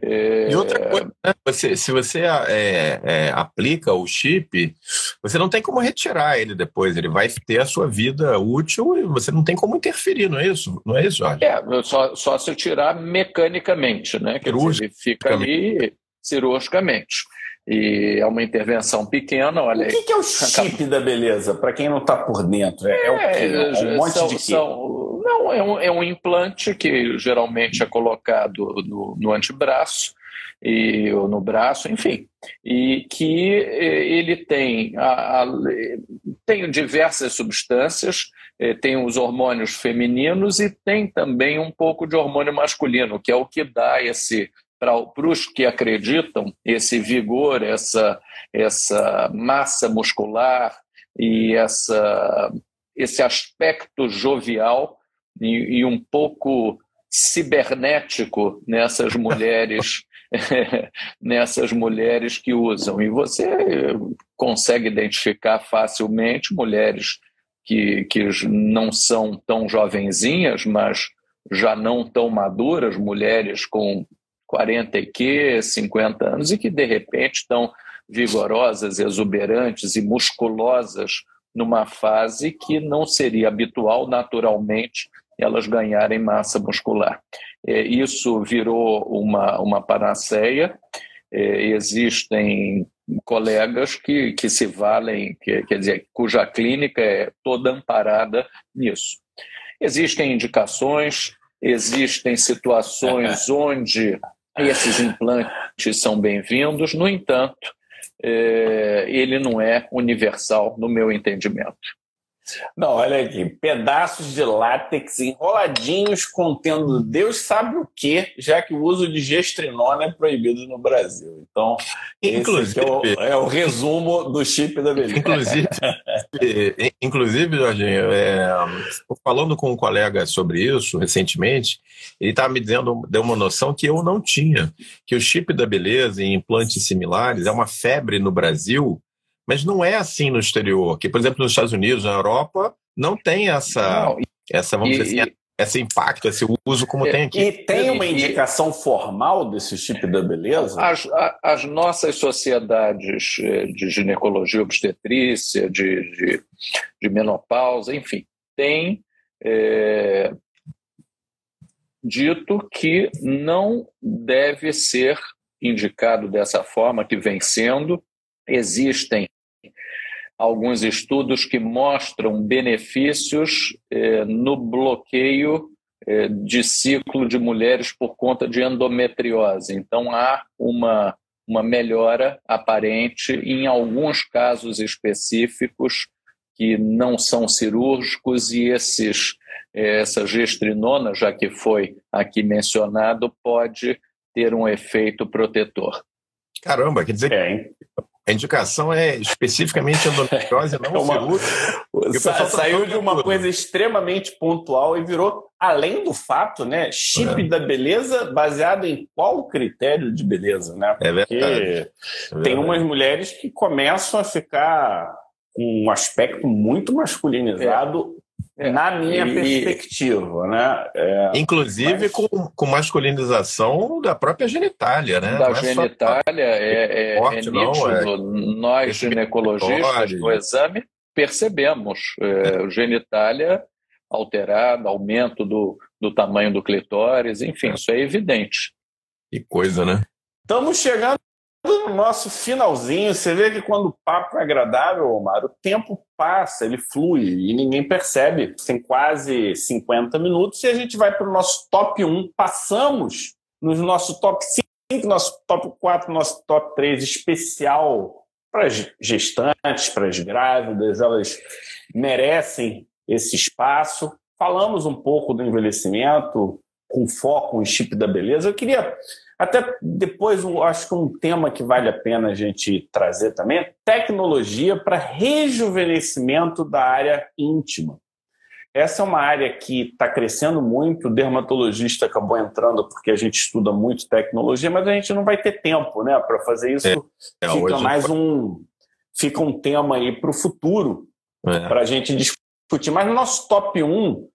É... E outra coisa, né? você, se você é, é, aplica o chip, você não tem como retirar ele depois, ele vai ter a sua vida útil e você não tem como interferir, não é isso? Não é isso, Jorge? É, só, só se tirar mecanicamente, né? Dizer, ele fica ali cirurgicamente e é uma intervenção pequena. Olha, o que, que é o chip da beleza? Para quem não está por dentro, é, é, o quê? É um monte são, de quê? São, não, é um, é um implante que geralmente é colocado no, no antebraço e ou no braço, enfim, e que ele tem a, a, tem diversas substâncias, eh, tem os hormônios femininos e tem também um pouco de hormônio masculino, que é o que dá esse para os que acreditam, esse vigor, essa, essa massa muscular e essa, esse aspecto jovial e, e um pouco cibernético nessas mulheres nessas mulheres que usam. E você consegue identificar facilmente mulheres que, que não são tão jovenzinhas mas já não tão maduras mulheres com 40 e que, 50 anos, e que de repente estão vigorosas, exuberantes e musculosas numa fase que não seria habitual naturalmente elas ganharem massa muscular. É, isso virou uma, uma panaceia, é, existem colegas que, que se valem, que, quer dizer, cuja clínica é toda amparada nisso. Existem indicações, existem situações onde esses implantes são bem-vindos, no entanto, é, ele não é universal no meu entendimento. Não, olha aqui, pedaços de látex enroladinhos contendo Deus sabe o que, já que o uso de gestrinona é proibido no Brasil. Então, inclusive, é o, é, o, resumo do chip da beleza. Inclusive, inclusive Jorginho, é, falando com um colega sobre isso recentemente, ele estava me dizendo, deu uma noção que eu não tinha, que o chip da beleza e implantes similares é uma febre no Brasil mas não é assim no exterior, que, por exemplo, nos Estados Unidos, na Europa, não tem essa, não, essa vamos e, dizer assim, esse impacto, esse uso como e, tem aqui. E tem uma indicação formal desse tipo de beleza? As, as nossas sociedades eh, de ginecologia obstetrícia, de, de, de menopausa, enfim, têm é, dito que não deve ser indicado dessa forma que vem sendo. Existem alguns estudos que mostram benefícios eh, no bloqueio eh, de ciclo de mulheres por conta de endometriose. Então, há uma, uma melhora aparente em alguns casos específicos que não são cirúrgicos e esses, eh, essa gestrinona, já que foi aqui mencionado, pode ter um efeito protetor. Caramba, quer dizer é, a indicação é especificamente endometriose, não é uma, Sa saiu de uma coisa extremamente pontual e virou, além do fato, né, chip é. da beleza baseado em qual critério de beleza, né? É Porque é verdade. tem umas mulheres que começam a ficar com um aspecto muito masculinizado é, na minha e, perspectiva, né? É, Inclusive mas... com, com masculinização da própria genitália, né? Da é genitália, é, é, forte, é nítido. É Nós, ginecologistas, no exame, percebemos é, genitália alterada, aumento do, do tamanho do clitóris, enfim, isso é evidente. Que coisa, né? Estamos chegando no nosso finalzinho, você vê que quando o papo é agradável, Omar, o tempo passa, ele flui e ninguém percebe. Tem quase 50 minutos e a gente vai para o nosso top 1. Passamos nos nosso top 5, nosso top 4, nosso top 3 especial para as gestantes, para as grávidas, elas merecem esse espaço. Falamos um pouco do envelhecimento, com foco em chip da beleza. Eu queria até depois, acho que um tema que vale a pena a gente trazer também é tecnologia para rejuvenescimento da área íntima. Essa é uma área que está crescendo muito, o dermatologista acabou entrando porque a gente estuda muito tecnologia, mas a gente não vai ter tempo né, para fazer isso. É, é, fica mais um, fica um tema aí para o futuro, é. para a gente discutir. Mas no nosso top 1,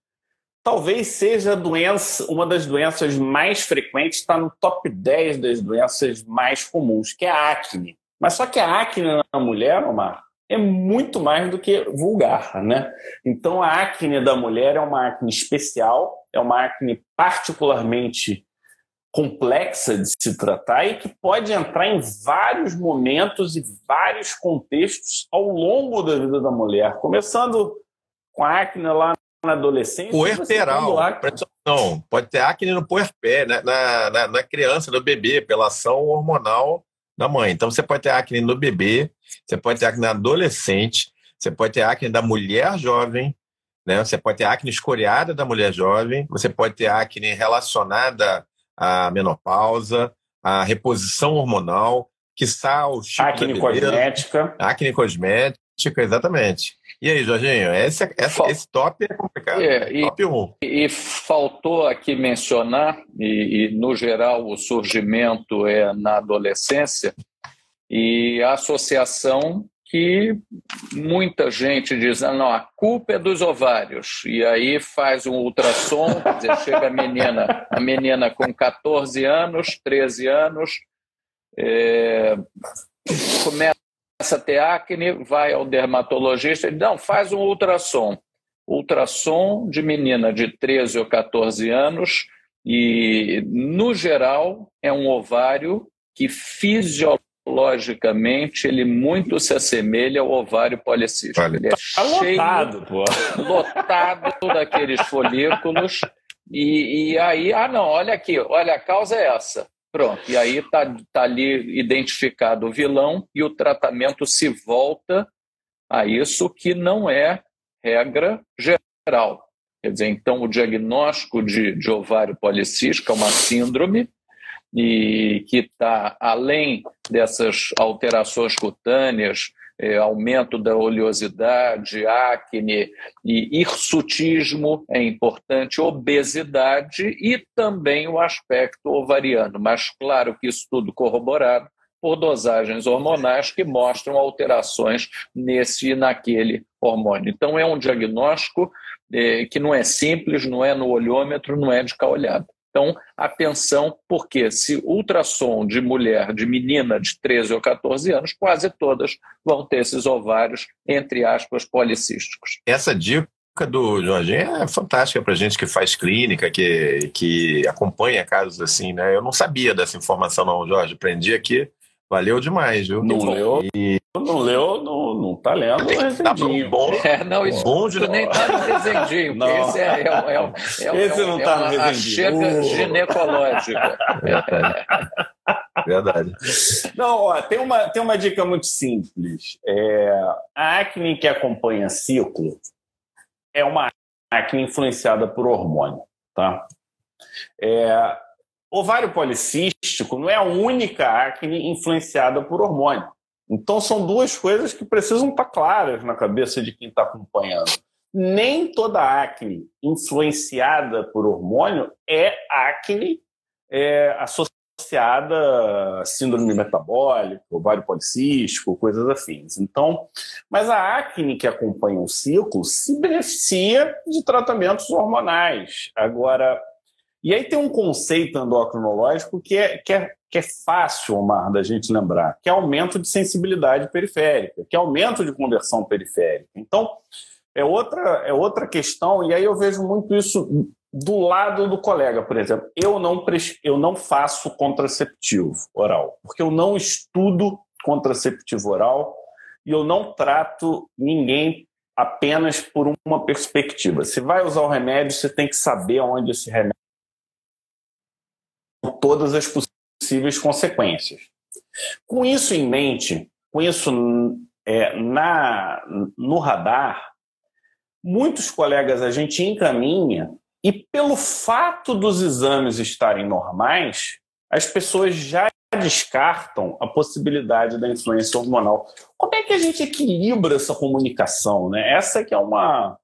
talvez seja doença, uma das doenças mais frequentes, está no top 10 das doenças mais comuns, que é a acne. Mas só que a acne na mulher, Omar, é muito mais do que vulgar, né? Então a acne da mulher é uma acne especial, é uma acne particularmente complexa de se tratar e que pode entrar em vários momentos e vários contextos ao longo da vida da mulher, começando com a acne lá na adolescência. Puerperal. Não, pode ter acne no puerpé, né? na, na, na criança, no bebê, pela ação hormonal da mãe. Então você pode ter acne no bebê, você pode ter acne na adolescente, você pode ter acne da mulher jovem, né? Você pode ter acne escoriada da mulher jovem, você pode ter acne relacionada à menopausa, à reposição hormonal, que o tipo acne cosmética. Acne cosmética, exatamente. E aí, Jorginho, esse, esse, esse top é complicado. É, e, top 1. E, faltou aqui mencionar, e, e, no geral o surgimento é na adolescência, e a associação que muita gente diz, ah, não, a culpa é dos ovários. E aí faz um ultrassom, quer dizer, chega a menina, a menina com 14 anos, 13 anos, é, começa começa a ter acne, vai ao dermatologista e não, faz um ultrassom. Ultrassom de menina de 13 ou 14 anos e, no geral, é um ovário que fisiologicamente ele muito se assemelha ao ovário policístico. Vale. Ele é tá cheio, lotado, pô. lotado daqueles folículos e, e aí, ah não, olha aqui, olha, a causa é essa Pronto, e aí está tá ali identificado o vilão e o tratamento se volta a isso que não é regra geral. Quer dizer, então o diagnóstico de, de ovário policístico é uma síndrome e que está além dessas alterações cutâneas, é, aumento da oleosidade, acne e hirsutismo é importante, obesidade e também o aspecto ovariano. Mas claro que isso tudo corroborado por dosagens hormonais que mostram alterações nesse e naquele hormônio. Então é um diagnóstico é, que não é simples, não é no olhômetro, não é de cá olhada. Então, atenção, porque se ultrassom de mulher, de menina de 13 ou 14 anos, quase todas vão ter esses ovários, entre aspas, policísticos. Essa dica do Jorginho é fantástica para gente que faz clínica, que, que acompanha casos assim, né? Eu não sabia dessa informação, não, Jorge. Aprendi aqui Valeu demais, viu? Não leu, e... não leu, não, não tá lendo o Resendinho. Tá bom, é, não, isso bom de nem tá no Resendinho, não. esse é, é, é, é, esse não é tá no Resendinho. chega uh. ginecológica. Verdade. Não, ó, tem uma, tem uma dica muito simples. É, a acne que acompanha ciclo é uma acne influenciada por hormônio, tá? É, Ovário policístico não é a única acne influenciada por hormônio. Então, são duas coisas que precisam estar claras na cabeça de quem está acompanhando. Nem toda acne influenciada por hormônio é acne é, associada a síndrome metabólica, ovário policístico, coisas afins. Então, mas a acne que acompanha o ciclo se beneficia de tratamentos hormonais. Agora, e aí tem um conceito endocrinológico que é, que é, que é fácil, Omar, da gente lembrar, que é aumento de sensibilidade periférica, que é aumento de conversão periférica. Então, é outra, é outra questão, e aí eu vejo muito isso do lado do colega, por exemplo. Eu não, eu não faço contraceptivo oral, porque eu não estudo contraceptivo oral e eu não trato ninguém apenas por uma perspectiva. Se vai usar o remédio, você tem que saber onde esse remédio todas as possíveis consequências. Com isso em mente, com isso é, na, no radar, muitos colegas a gente encaminha e pelo fato dos exames estarem normais, as pessoas já descartam a possibilidade da influência hormonal. Como é que a gente equilibra essa comunicação? Né? Essa que é uma,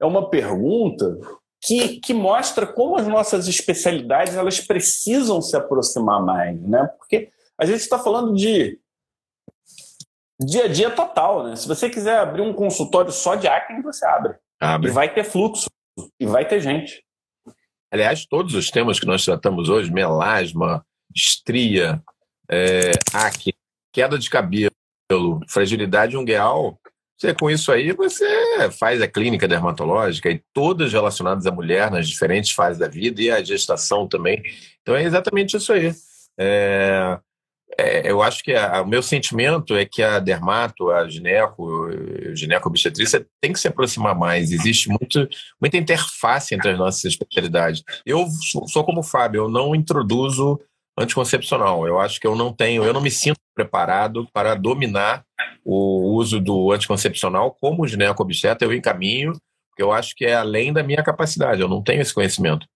é uma pergunta que, que mostra como as nossas especialidades elas precisam se aproximar mais, né? Porque a gente está falando de dia a dia total, né? Se você quiser abrir um consultório só de acne, você abre. abre. E vai ter fluxo, e vai ter gente. Aliás, todos os temas que nós tratamos hoje, melasma, estria, é, acne, queda de cabelo, fragilidade ungueal, você, com isso aí, você faz a clínica dermatológica e todas relacionadas à mulher nas diferentes fases da vida e à gestação também. Então é exatamente isso aí. É, é, eu acho que a, o meu sentimento é que a dermato, a gineco, a gineco obstetrícia tem que se aproximar mais. Existe muito, muita interface entre as nossas especialidades. Eu sou, sou como o Fábio, eu não introduzo anticoncepcional. Eu acho que eu não tenho, eu não me sinto preparado para dominar o uso do anticoncepcional como gineco-obstetra, eu encaminho, porque eu acho que é além da minha capacidade, eu não tenho esse conhecimento.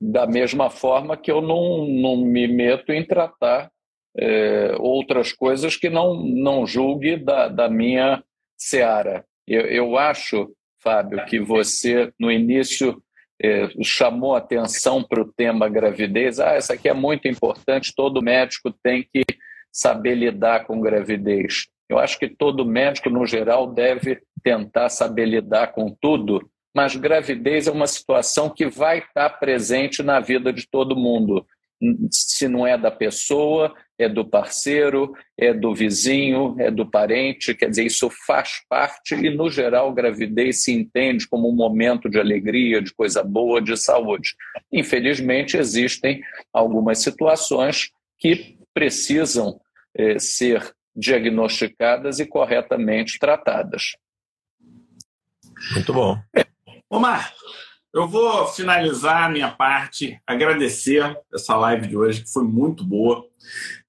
Da mesma forma que eu não, não me meto em tratar é, outras coisas que não, não julgue da, da minha seara. Eu, eu acho, Fábio, que você, no início, é, chamou atenção para o tema gravidez. Ah, isso aqui é muito importante, todo médico tem que saber lidar com gravidez. Eu acho que todo médico, no geral, deve tentar saber lidar com tudo, mas gravidez é uma situação que vai estar presente na vida de todo mundo. Se não é da pessoa, é do parceiro, é do vizinho, é do parente, quer dizer, isso faz parte e, no geral, gravidez se entende como um momento de alegria, de coisa boa, de saúde. Infelizmente, existem algumas situações que precisam eh, ser diagnosticadas e corretamente tratadas. Muito bom. Omar, Eu vou finalizar a minha parte, agradecer essa live de hoje, que foi muito boa.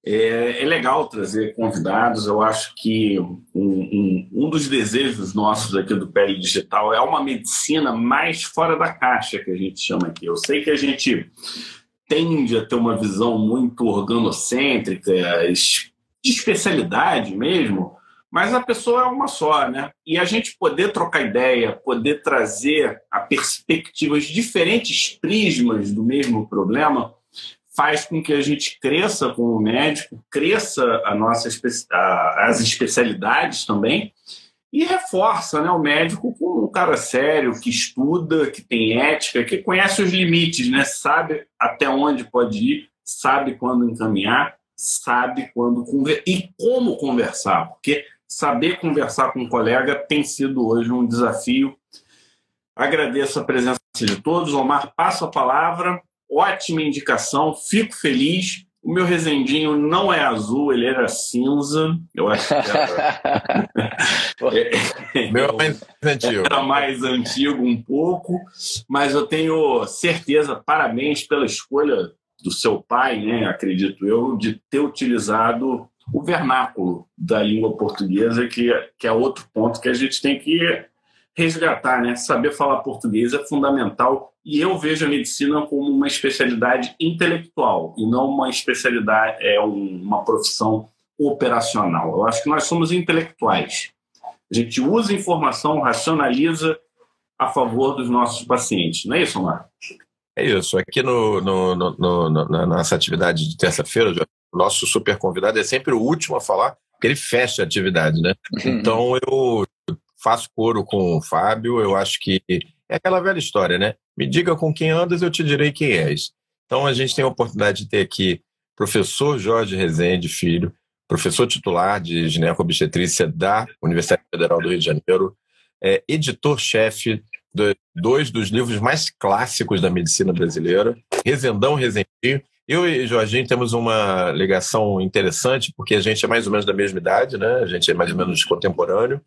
É, é legal trazer convidados. Eu acho que um, um, um, dos desejos nossos aqui do Pele Digital é uma medicina mais fora da caixa, que a gente chama aqui. Eu sei que a gente tende a ter uma visão muito organocêntrica, de especialidade mesmo, mas a pessoa é uma só, né? E a gente poder trocar ideia, poder trazer a perspectivas diferentes prismas do mesmo problema, faz com que a gente cresça como médico, cresça a nossa a, as especialidades também e reforça né, o médico como um cara sério, que estuda, que tem ética, que conhece os limites, né, sabe até onde pode ir, sabe quando encaminhar, sabe quando conversar e como conversar, porque saber conversar com um colega tem sido hoje um desafio. Agradeço a presença de todos. Omar, passo a palavra. Ótima indicação, fico feliz. O meu resendinho não é azul, ele era cinza. Eu acho que era. meu é mais antigo. Era mais antigo um pouco, mas eu tenho certeza, parabéns pela escolha do seu pai, né, acredito eu, de ter utilizado o vernáculo da língua portuguesa, que, que é outro ponto que a gente tem que resgatar, né? Saber falar português é fundamental e eu vejo a medicina como uma especialidade intelectual e não uma especialidade, é uma profissão operacional. Eu acho que nós somos intelectuais. A gente usa informação, racionaliza a favor dos nossos pacientes. Não é isso, Marcos? É isso. Aqui no, no, no, no na nossa atividade de terça-feira, o nosso super convidado é sempre o último a falar, porque ele fecha a atividade, né? Uhum. Então eu faço coro com o Fábio, eu acho que é aquela velha história, né? Me diga com quem andas, eu te direi quem és. Então a gente tem a oportunidade de ter aqui professor Jorge Rezende Filho, professor titular de gineco-obstetrícia da Universidade Federal do Rio de Janeiro, é editor-chefe de dois dos livros mais clássicos da medicina brasileira, Rezendão Rezendinho, eu e Jorginho temos uma ligação interessante, porque a gente é mais ou menos da mesma idade, né? A gente é mais ou menos contemporâneo.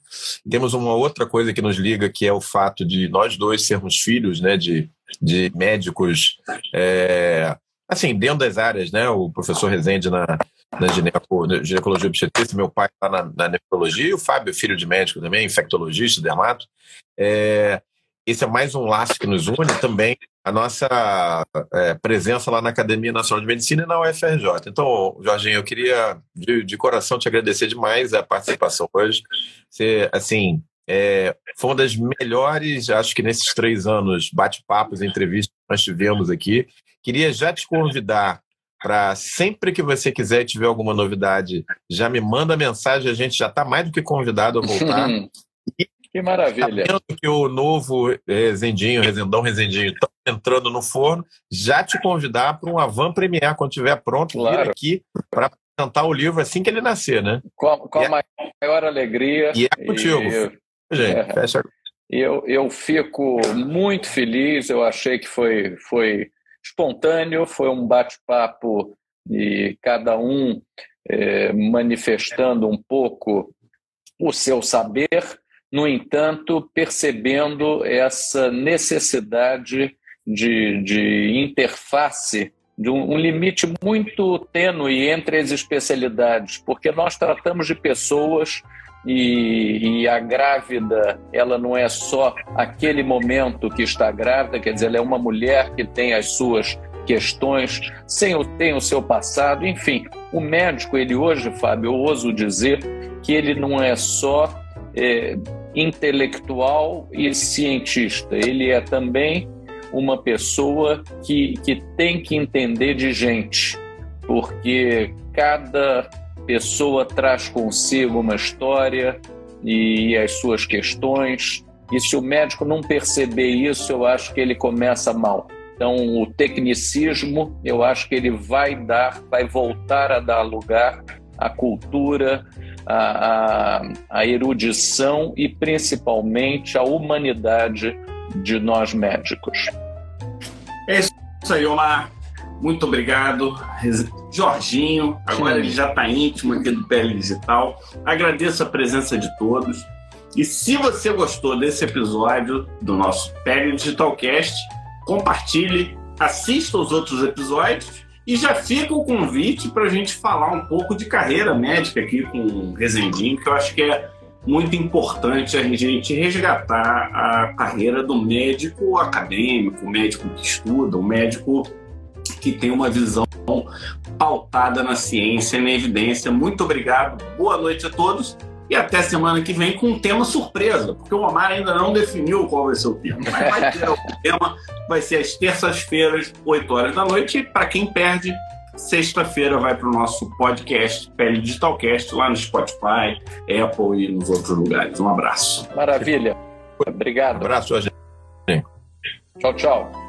Temos uma outra coisa que nos liga, que é o fato de nós dois sermos filhos, né? De, de médicos, é, assim, dentro das áreas, né? O professor Rezende na, na gineco, ginecologia obstetrícia, meu pai está na, na nefrologia, e o Fábio, filho de médico também, infectologista, dermato. É, esse é mais um laço que nos une também a nossa é, presença lá na Academia Nacional de Medicina e na UFRJ. Então, Jorginho, eu queria de, de coração te agradecer demais a participação hoje. Você, assim, é, foi uma das melhores, acho que nesses três anos, bate-papos, entrevistas que nós tivemos aqui. Queria já te convidar para sempre que você quiser e tiver alguma novidade, já me manda mensagem, a gente já está mais do que convidado a voltar. que maravilha. Sabendo que o novo Rezendinho, Rezendão Rezendinho, está entrando no forno, já te convidar para um Avan Premier, quando estiver pronto, claro. vir aqui para apresentar o livro assim que ele nascer, né? Com, com a é maior alegria. E é contigo. E, Gente, é, fecha. Eu, eu fico muito feliz, eu achei que foi, foi espontâneo, foi um bate-papo e cada um é, manifestando um pouco o seu saber no entanto, percebendo essa necessidade de, de interface, de um, um limite muito tênue entre as especialidades, porque nós tratamos de pessoas e, e, a grávida, ela não é só aquele momento que está grávida, quer dizer, ela é uma mulher que tem as suas questões, sem tem o seu passado, enfim. O médico, ele hoje, Fábio, eu ouso dizer que ele não é só é, intelectual e cientista. Ele é também uma pessoa que, que tem que entender de gente, porque cada pessoa traz consigo uma história e as suas questões. E se o médico não perceber isso, eu acho que ele começa mal. Então, o tecnicismo, eu acho que ele vai dar, vai voltar a dar lugar à cultura, a, a, a erudição e principalmente a humanidade de nós médicos. É isso aí, Omar. Muito obrigado. Jorginho, agora Sim. ele já está íntimo aqui do Pele Digital. Agradeço a presença de todos. E se você gostou desse episódio do nosso Pele Digitalcast, compartilhe, assista os outros episódios e já fica o convite para a gente falar um pouco de carreira médica aqui com o Rezendinho, que eu acho que é muito importante a gente resgatar a carreira do médico acadêmico, médico que estuda, o médico que tem uma visão pautada na ciência e na evidência. Muito obrigado, boa noite a todos e até semana que vem com um tema surpresa, porque o Omar ainda não definiu qual vai ser o tema. Mas vai ter o tema, vai ser às terças-feiras, 8 horas da noite, e para quem perde, Sexta-feira vai para o nosso podcast Pele Digitalcast lá no Spotify, Apple e nos outros lugares. Um abraço. Maravilha. Obrigado. Um abraço, gente. Tchau, tchau.